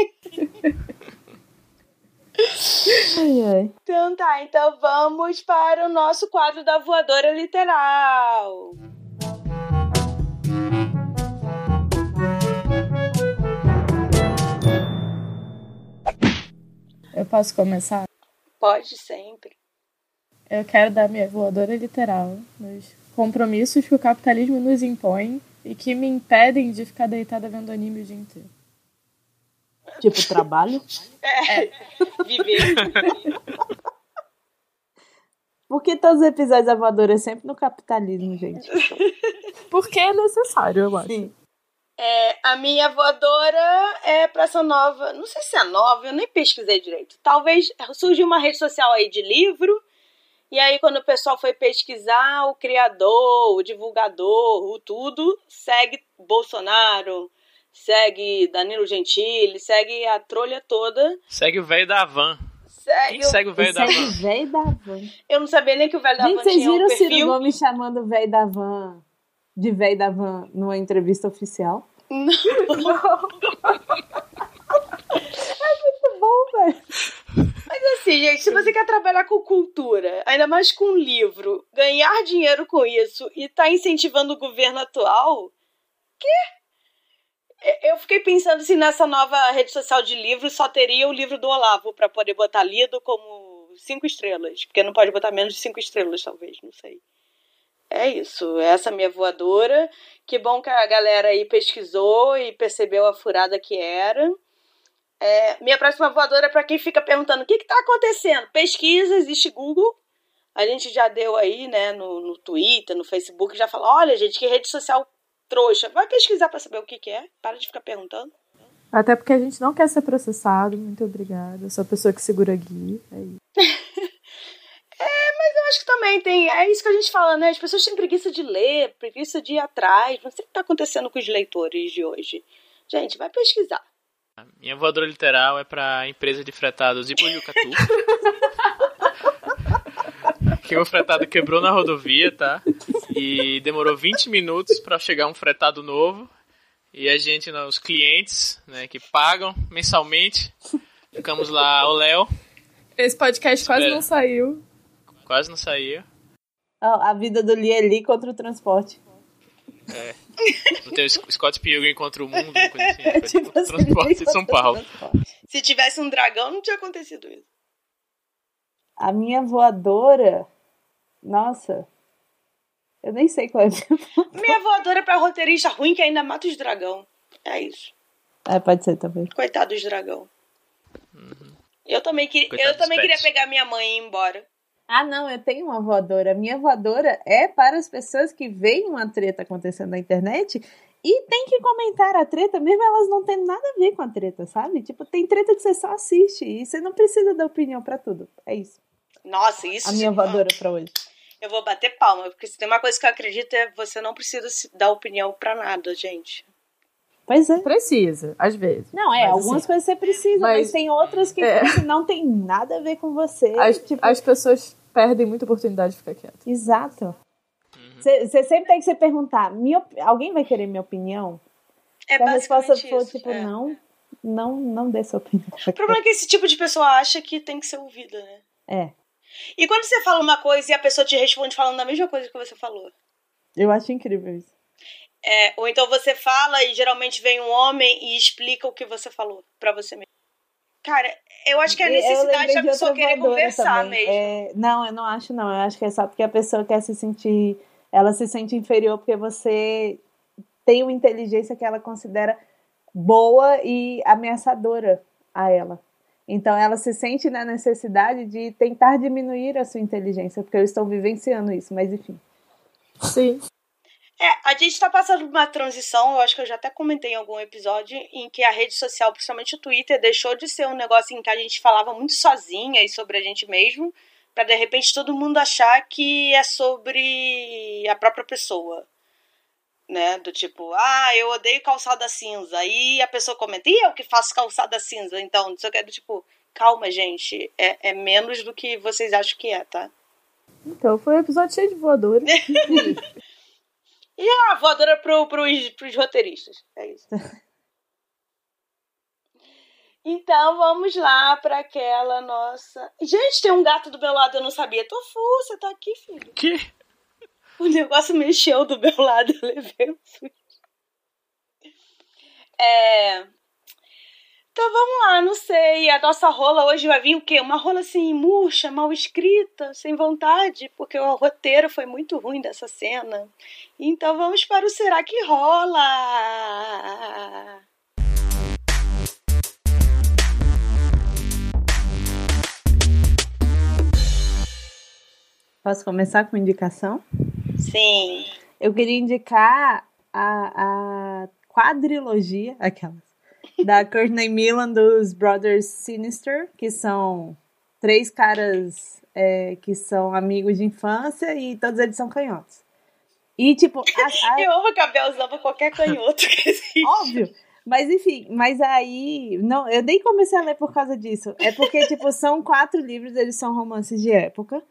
ai, ai. Então tá, então vamos para o nosso quadro da voadora literal. Eu posso começar? Pode sempre. Eu quero dar minha voadora literal nos compromissos que o capitalismo nos impõe e que me impedem de ficar deitada vendo anime o dia inteiro. Tipo, trabalho? É. Viver. Por que todos os episódios da voadora é sempre no capitalismo, gente? Porque é necessário, eu acho. Sim. É, a minha voadora é pra essa nova. Não sei se é nova, eu nem pesquisei direito. Talvez surgiu uma rede social aí de livro. E aí, quando o pessoal foi pesquisar, o criador, o divulgador, o tudo, segue Bolsonaro, segue Danilo Gentili, segue a trolha toda. Segue o velho da van. Segue Quem segue o velho da Segue van? o velho da van. Eu não sabia nem que o velho da Gente, van vocês tinha viram um o Ciro perfil. Gomes chamando o velho da van de velho da van numa entrevista oficial? Não. Muito bom, velho. Assim, gente, se você quer trabalhar com cultura, ainda mais com livro, ganhar dinheiro com isso e tá incentivando o governo atual, que? Eu fiquei pensando se nessa nova rede social de livros só teria o livro do Olavo pra poder botar lido como cinco estrelas, porque não pode botar menos de cinco estrelas, talvez, não sei. É isso, essa é a minha voadora. Que bom que a galera aí pesquisou e percebeu a furada que era. É, minha próxima voadora é pra quem fica perguntando o que, que tá acontecendo. Pesquisa, existe Google. A gente já deu aí, né, no, no Twitter, no Facebook, já falou: olha, gente, que rede social trouxa. Vai pesquisar pra saber o que, que é. Para de ficar perguntando. Até porque a gente não quer ser processado. Muito obrigada. Eu sou a pessoa que segura aqui. É isso. Eu acho que também tem. É isso que a gente fala, né? As pessoas têm preguiça de ler, preguiça de ir atrás. Não sei o que tá acontecendo com os leitores de hoje. Gente, vai pesquisar. Minha voadora literal é pra empresa de fretados Yucatu. que o fretado quebrou na rodovia, tá? E demorou 20 minutos pra chegar um fretado novo. E a gente, né, os clientes, né, que pagam mensalmente, ficamos lá, o Léo, Esse podcast quase Espera. não saiu. Quase não saía. Ó, a vida do Lee é contra o transporte. Não tem o Sc- Scott Pilgrim contra o mundo, coisa assim. Foi Tipo assim, transporte de São Paulo. transporte. Se tivesse um dragão, não tinha acontecido isso. A minha voadora. Nossa. Eu nem sei qual é a minha. Minha voadora é pra roteirista ruim que ainda mata os dragão. É isso. É, pode ser também. Coitado dos dragão. Eu também, que... Coitado eu também queria pegar minha mãe e ir embora. Ah, não, eu tenho uma voadora. Minha voadora é para as pessoas que veem uma treta acontecendo na internet e tem que comentar a treta, mesmo elas não tendo nada a ver com a treta, sabe? Tipo, tem treta que você só assiste e você não precisa dar opinião pra tudo. É isso. Nossa, isso. A minha voadora pra hoje. Eu vou bater palma, porque se tem uma coisa que eu acredito é você não precisa se dar opinião pra nada, gente. Pois é. Precisa, às vezes. Não, é, Mas, algumas assim, coisas você precisa, mas, mas- tem outras que é. não tem nada a ver com você. As, tipo, as pessoas perdem muita oportunidade de ficar quietas. Exato. Você sempre tem que se perguntar: minha op- alguém vai querer minha opinião? É Se a resposta for isso. tipo, é. não, não, não dê sua opinião. O problema é que esse tipo de pessoa acha que tem que ser ouvida, né? É, E quando você fala uma coisa e a pessoa te responde falando a mesma coisa que você falou. eu acho incrível isso. É, ou então você fala e geralmente vem um homem e explica o que você falou pra você mesmo. Cara, eu acho que é a necessidade da pessoa querer conversar também. mesmo. É, não, eu não acho, não. Eu acho que é só porque a pessoa quer se sentir. Ela se sente inferior porque você tem uma inteligência que ela considera boa e ameaçadora a ela. Então ela se sente na necessidade de tentar diminuir a sua inteligência, porque eu estou vivenciando isso, mas enfim. Sim. É, a gente tá passando por uma transição, eu acho que eu já até comentei em algum episódio, em que a rede social, principalmente o Twitter, deixou de ser um negócio em que a gente falava muito sozinha e sobre a gente mesmo, para de repente todo mundo achar que é sobre a própria pessoa. Né? Do tipo, ah, eu odeio calçada cinza. Aí a pessoa comenta, e eu que faço calçada cinza? Então, não sei o que, é do tipo, calma, gente, é, é menos do que vocês acham que é, tá? Então, foi um episódio cheio de voadores. e a voadora pro, pros, pros roteiristas. É isso. Então vamos lá para aquela nossa. Gente, tem um gato do meu lado, eu não sabia. Tô full, você tá aqui, filho. Que? O negócio mexeu do meu lado, eu levei um susto. É. Então vamos lá, não sei. A nossa rola hoje vai vir o quê? Uma rola assim, murcha, mal escrita, sem vontade, porque o roteiro foi muito ruim dessa cena. Então vamos para o Será que rola? Posso começar com indicação? Sim. Eu queria indicar a, a quadrilogia, aquelas, da Courtney Milan dos Brothers Sinister, que são três caras é, que são amigos de infância e todos eles são canhotos. E, tipo... A, a... Eu amo que a Bel usava qualquer canhoto que existe. Óbvio. Mas enfim, mas aí. Não, eu nem comecei a ler por causa disso. É porque, tipo, são quatro livros, eles são romances de época.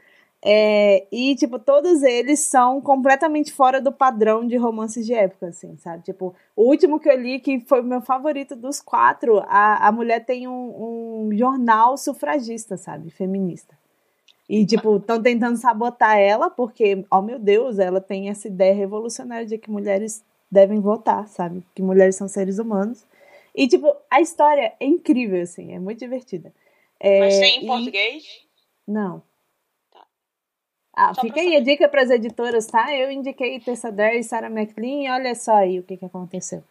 É, e, tipo, todos eles são completamente fora do padrão de romances de época, assim, sabe? Tipo, o último que eu li, que foi o meu favorito dos quatro, a, a mulher tem um, um jornal sufragista, sabe? Feminista. E, tipo, estão tentando sabotar ela, porque, oh meu Deus, ela tem essa ideia revolucionária de que mulheres devem votar, sabe? Que mulheres são seres humanos. E, tipo, a história é incrível, assim, é muito divertida. É, Mas tem em e... português? Não. Ah, Só fica aí a dica para as editoras, tá? Eu indiquei Tessa Dare e Sarah McLean e olha só aí o que, que aconteceu.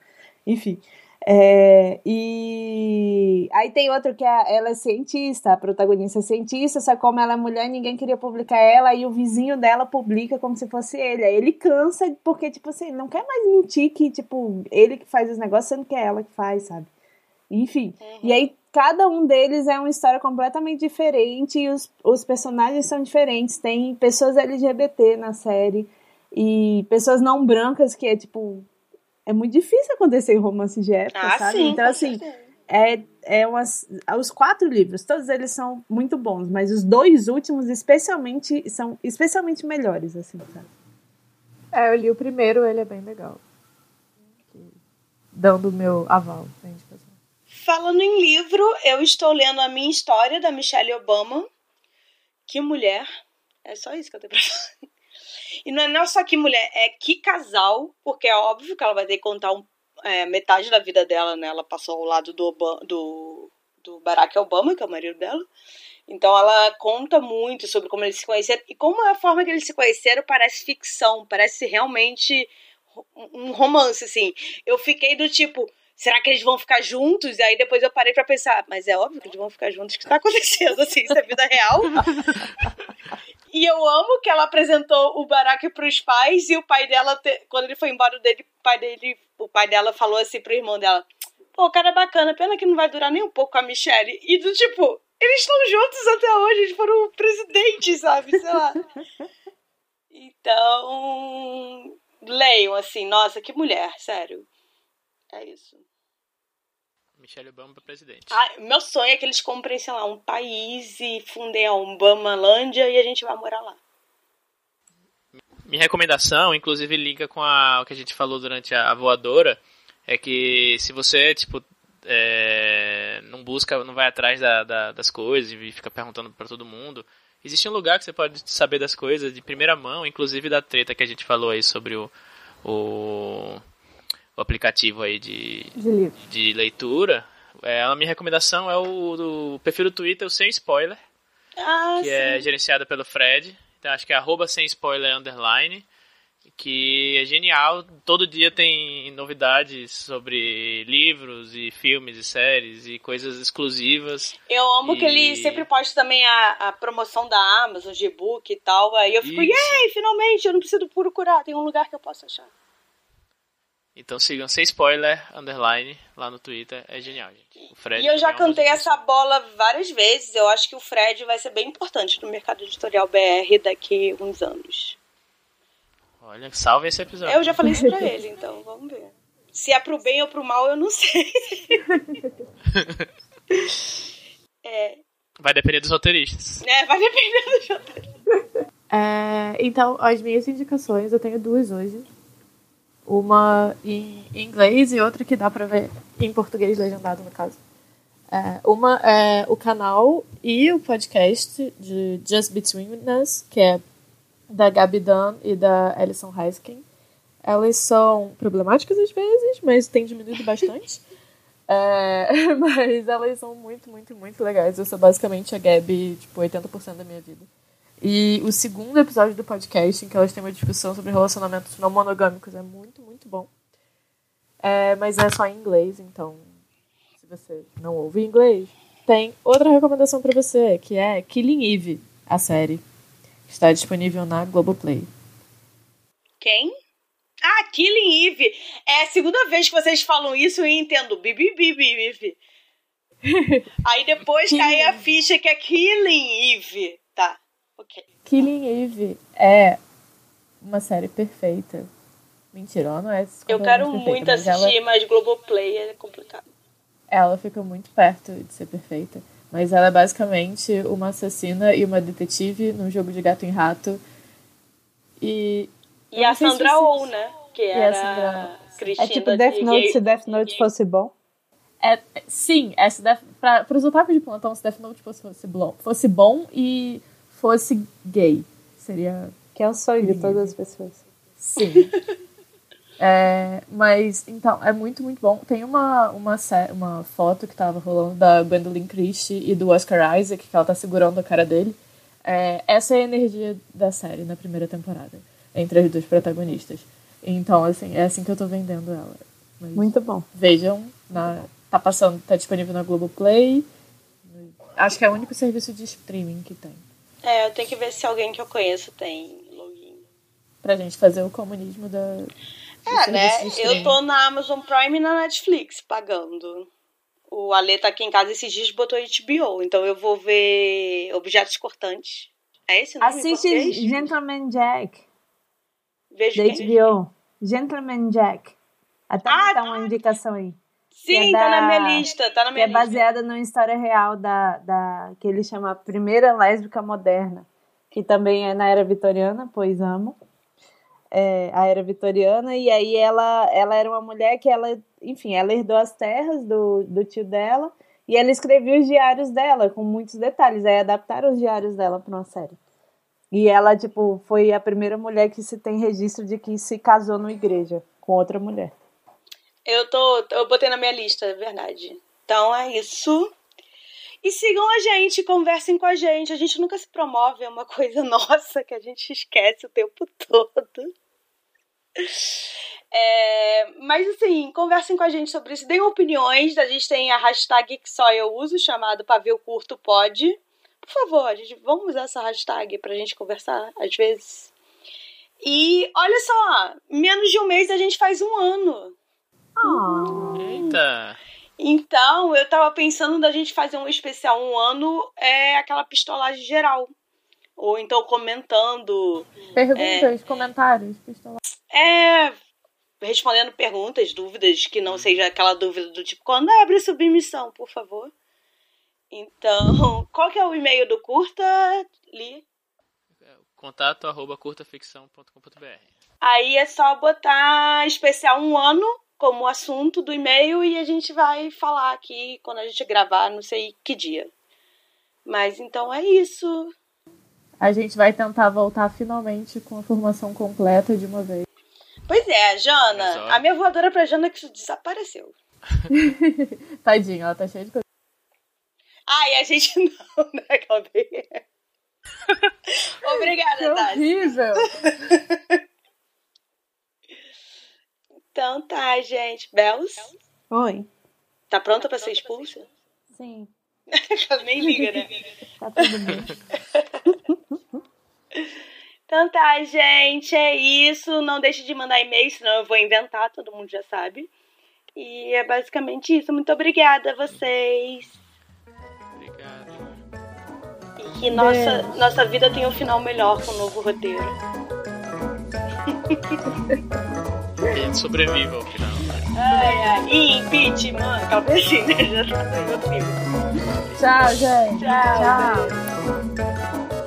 Enfim. É, e aí tem outro que é, ela é cientista, a protagonista é cientista, só que como ela é mulher, ninguém queria publicar ela, e o vizinho dela publica como se fosse ele. Aí ele cansa, porque, tipo assim, não quer mais mentir que, tipo, ele que faz os negócios, sendo que é ela que faz, sabe? Enfim. Uhum. E aí cada um deles é uma história completamente diferente e os, os personagens são diferentes. Tem pessoas LGBT na série e pessoas não brancas que é tipo. É muito difícil acontecer em romance de época, ah, sabe? Sim, então, assim, é, é umas. Os quatro livros, todos eles são muito bons, mas os dois últimos, especialmente, são especialmente melhores, assim, sabe? É, eu li o primeiro, ele é bem legal. Dando o meu aval indicação. Falando em livro, eu estou lendo a minha história da Michelle Obama. Que mulher. É só isso que eu tenho pra falar. E não é não só que mulher, é que casal, porque é óbvio que ela vai ter que contar um, é, metade da vida dela, né? Ela passou ao lado do, do, do Barack Obama, que é o marido dela. Então ela conta muito sobre como eles se conheceram e como a forma que eles se conheceram parece ficção, parece realmente um romance, assim. Eu fiquei do tipo, será que eles vão ficar juntos? E aí depois eu parei para pensar, mas é óbvio que eles vão ficar juntos, o que está acontecendo? Assim, isso é vida real? e eu amo que ela apresentou o Barack para os pais e o pai dela, te... quando ele foi embora dele, o pai dele, o pai dela falou assim pro irmão dela: "Pô, o cara é bacana, pena que não vai durar nem um pouco com a Michelle". E do tipo, eles estão juntos até hoje, eles foram presidentes, sabe? Sei lá. Então, leiam assim, nossa, que mulher, sério. É isso. Michelle Obama para presidente. Ah, meu sonho é que eles comprem, sei lá, um país e fundem a Obamalândia e a gente vai morar lá. Minha recomendação, inclusive liga com a, o que a gente falou durante a, a voadora, é que se você, tipo, é, não busca, não vai atrás da, da, das coisas e fica perguntando para todo mundo, existe um lugar que você pode saber das coisas de primeira mão, inclusive da treta que a gente falou aí sobre o, o o aplicativo aí de, de, de leitura, é, a minha recomendação é o do perfil do Twitter, o Sem Spoiler, ah, que sim. é gerenciado pelo Fred. Então acho que é arroba sem spoiler underline. Que é genial. Todo dia tem novidades sobre livros e filmes e séries e coisas exclusivas. Eu amo e... que ele sempre posta também a, a promoção da Amazon, de e-book e tal. Aí eu fico, Isso. yay, finalmente, eu não preciso procurar, tem um lugar que eu posso achar. Então sigam sem spoiler, underline, lá no Twitter. É genial, gente. O Fred e eu já é cantei essa bola várias vezes. Eu acho que o Fred vai ser bem importante no mercado editorial BR daqui uns anos. Olha, salve esse episódio. Eu já falei isso pra ele, então vamos ver. Se é pro bem ou pro mal, eu não sei. é. Vai depender dos roteiristas. É, vai depender dos roteiristas. É, então, as minhas indicações, eu tenho duas hoje. Uma em inglês e outra que dá pra ver em português legendado, no caso. É, uma é o canal e o podcast de Just Between Us, que é da Gabi Dunn e da Alison Heiskin. Elas são problemáticas às vezes, mas tem diminuído bastante. é, mas elas são muito, muito, muito legais. Eu sou basicamente a Gabi, tipo, 80% da minha vida. E o segundo episódio do podcast, em que elas têm uma discussão sobre relacionamentos não monogâmicos, é muito, muito bom. É, mas é só em inglês, então, se você não ouve inglês, tem outra recomendação para você, que é Killing Eve, a série. Está disponível na Globoplay. Quem? Ah, Killing Eve. É a segunda vez que vocês falam isso e entendo. Bibi, bibi, bibi. Aí depois cai a ficha que é Killing Eve. Ok. Killing Eve é uma série perfeita. Mentira, não é Eu quero perfeita, muito mas assistir, ela... mas Globoplay é complicado. Ela fica muito perto de ser perfeita. Mas ela é basicamente uma assassina e uma detetive num jogo de gato em rato. E. E a Sandra Oh, né? Que era. Sandra... Cristina é tipo Death Note se Death Note fosse bom. É, sim, é, se Death, pra, os otakus de plantão, se Death Note fosse, fosse, bom, fosse bom e fosse gay. Seria. Que é o sonho de todas as pessoas. Sim. é, mas, então, é muito, muito bom. Tem uma, uma, uma foto que tava rolando da Gwendolyn Christie e do Oscar Isaac, que ela tá segurando a cara dele. É, essa é a energia da série na primeira temporada, entre as duas protagonistas. Então, assim, é assim que eu tô vendendo ela. Mas muito bom. Vejam, na, tá passando, tá disponível na Globoplay. Acho que é o único serviço de streaming que tem. É, eu tenho que ver se alguém que eu conheço tem login. Pra gente fazer o comunismo da. É, né? Eu tô na Amazon Prime e na Netflix pagando. O Ale tá aqui em casa esses dias botou HBO, então eu vou ver Objetos Cortantes. É esse o nome Assiste Gentleman Jack. Vejo da HBO. Gentleman Jack. Até ah, tá uma indicação aí. Sim, é da, tá na minha lista, tá na minha que lista. é baseada numa história real da, da que ele chama Primeira Lésbica Moderna, que também é na era vitoriana, pois amo. É, a era vitoriana, e aí ela, ela era uma mulher que ela, enfim, ela herdou as terras do, do tio dela, e ela escrevia os diários dela, com muitos detalhes, aí adaptaram os diários dela para uma série. E ela, tipo, foi a primeira mulher que se tem registro de que se casou numa igreja com outra mulher. Eu tô. Eu botei na minha lista, é verdade. Então é isso. E sigam a gente, conversem com a gente. A gente nunca se promove, é uma coisa nossa que a gente esquece o tempo todo. É, mas assim, conversem com a gente sobre isso, deem opiniões. A gente tem a hashtag que só eu uso, chamado Pavio Curto Pode. Por favor, gente, vamos usar essa hashtag pra gente conversar às vezes. E olha só, menos de um mês a gente faz um ano. Oh. Eita! Então, eu tava pensando da gente fazer um especial um ano, é aquela pistolagem geral. Ou então comentando. Perguntas, é, comentários, pistolagem. É. Respondendo perguntas, dúvidas, que não seja aquela dúvida do tipo, quando abre submissão, por favor. Então, qual que é o e-mail do curta, Li? Contato arroba curtaficção.com.br Aí é só botar especial um ano como assunto do e-mail e a gente vai falar aqui quando a gente gravar, não sei que dia. Mas então é isso. A gente vai tentar voltar finalmente com a formação completa de uma vez. Pois é, Jana. A minha voadora pra Jana que desapareceu. Tadinha, ela tá cheia de coisa. Ai, a gente não, né, Caldeira? Obrigada, que Tati. horrível. Então tá, gente. Bels? Oi. Tá pronta pra ser expulsa? Sim. Nem liga, né? tá tudo bem. Então tá, gente, é isso. Não deixe de mandar e-mail, senão eu vou inventar, todo mundo já sabe. E é basicamente isso. Muito obrigada a vocês. Obrigado. E que nossa, nossa vida tenha um final melhor com o novo roteiro. Gente sobreviva ao final. Ai, ai. E impeachment, talvez assim, né? Já tá no filme. Tchau, gente. Tchau. Tchau.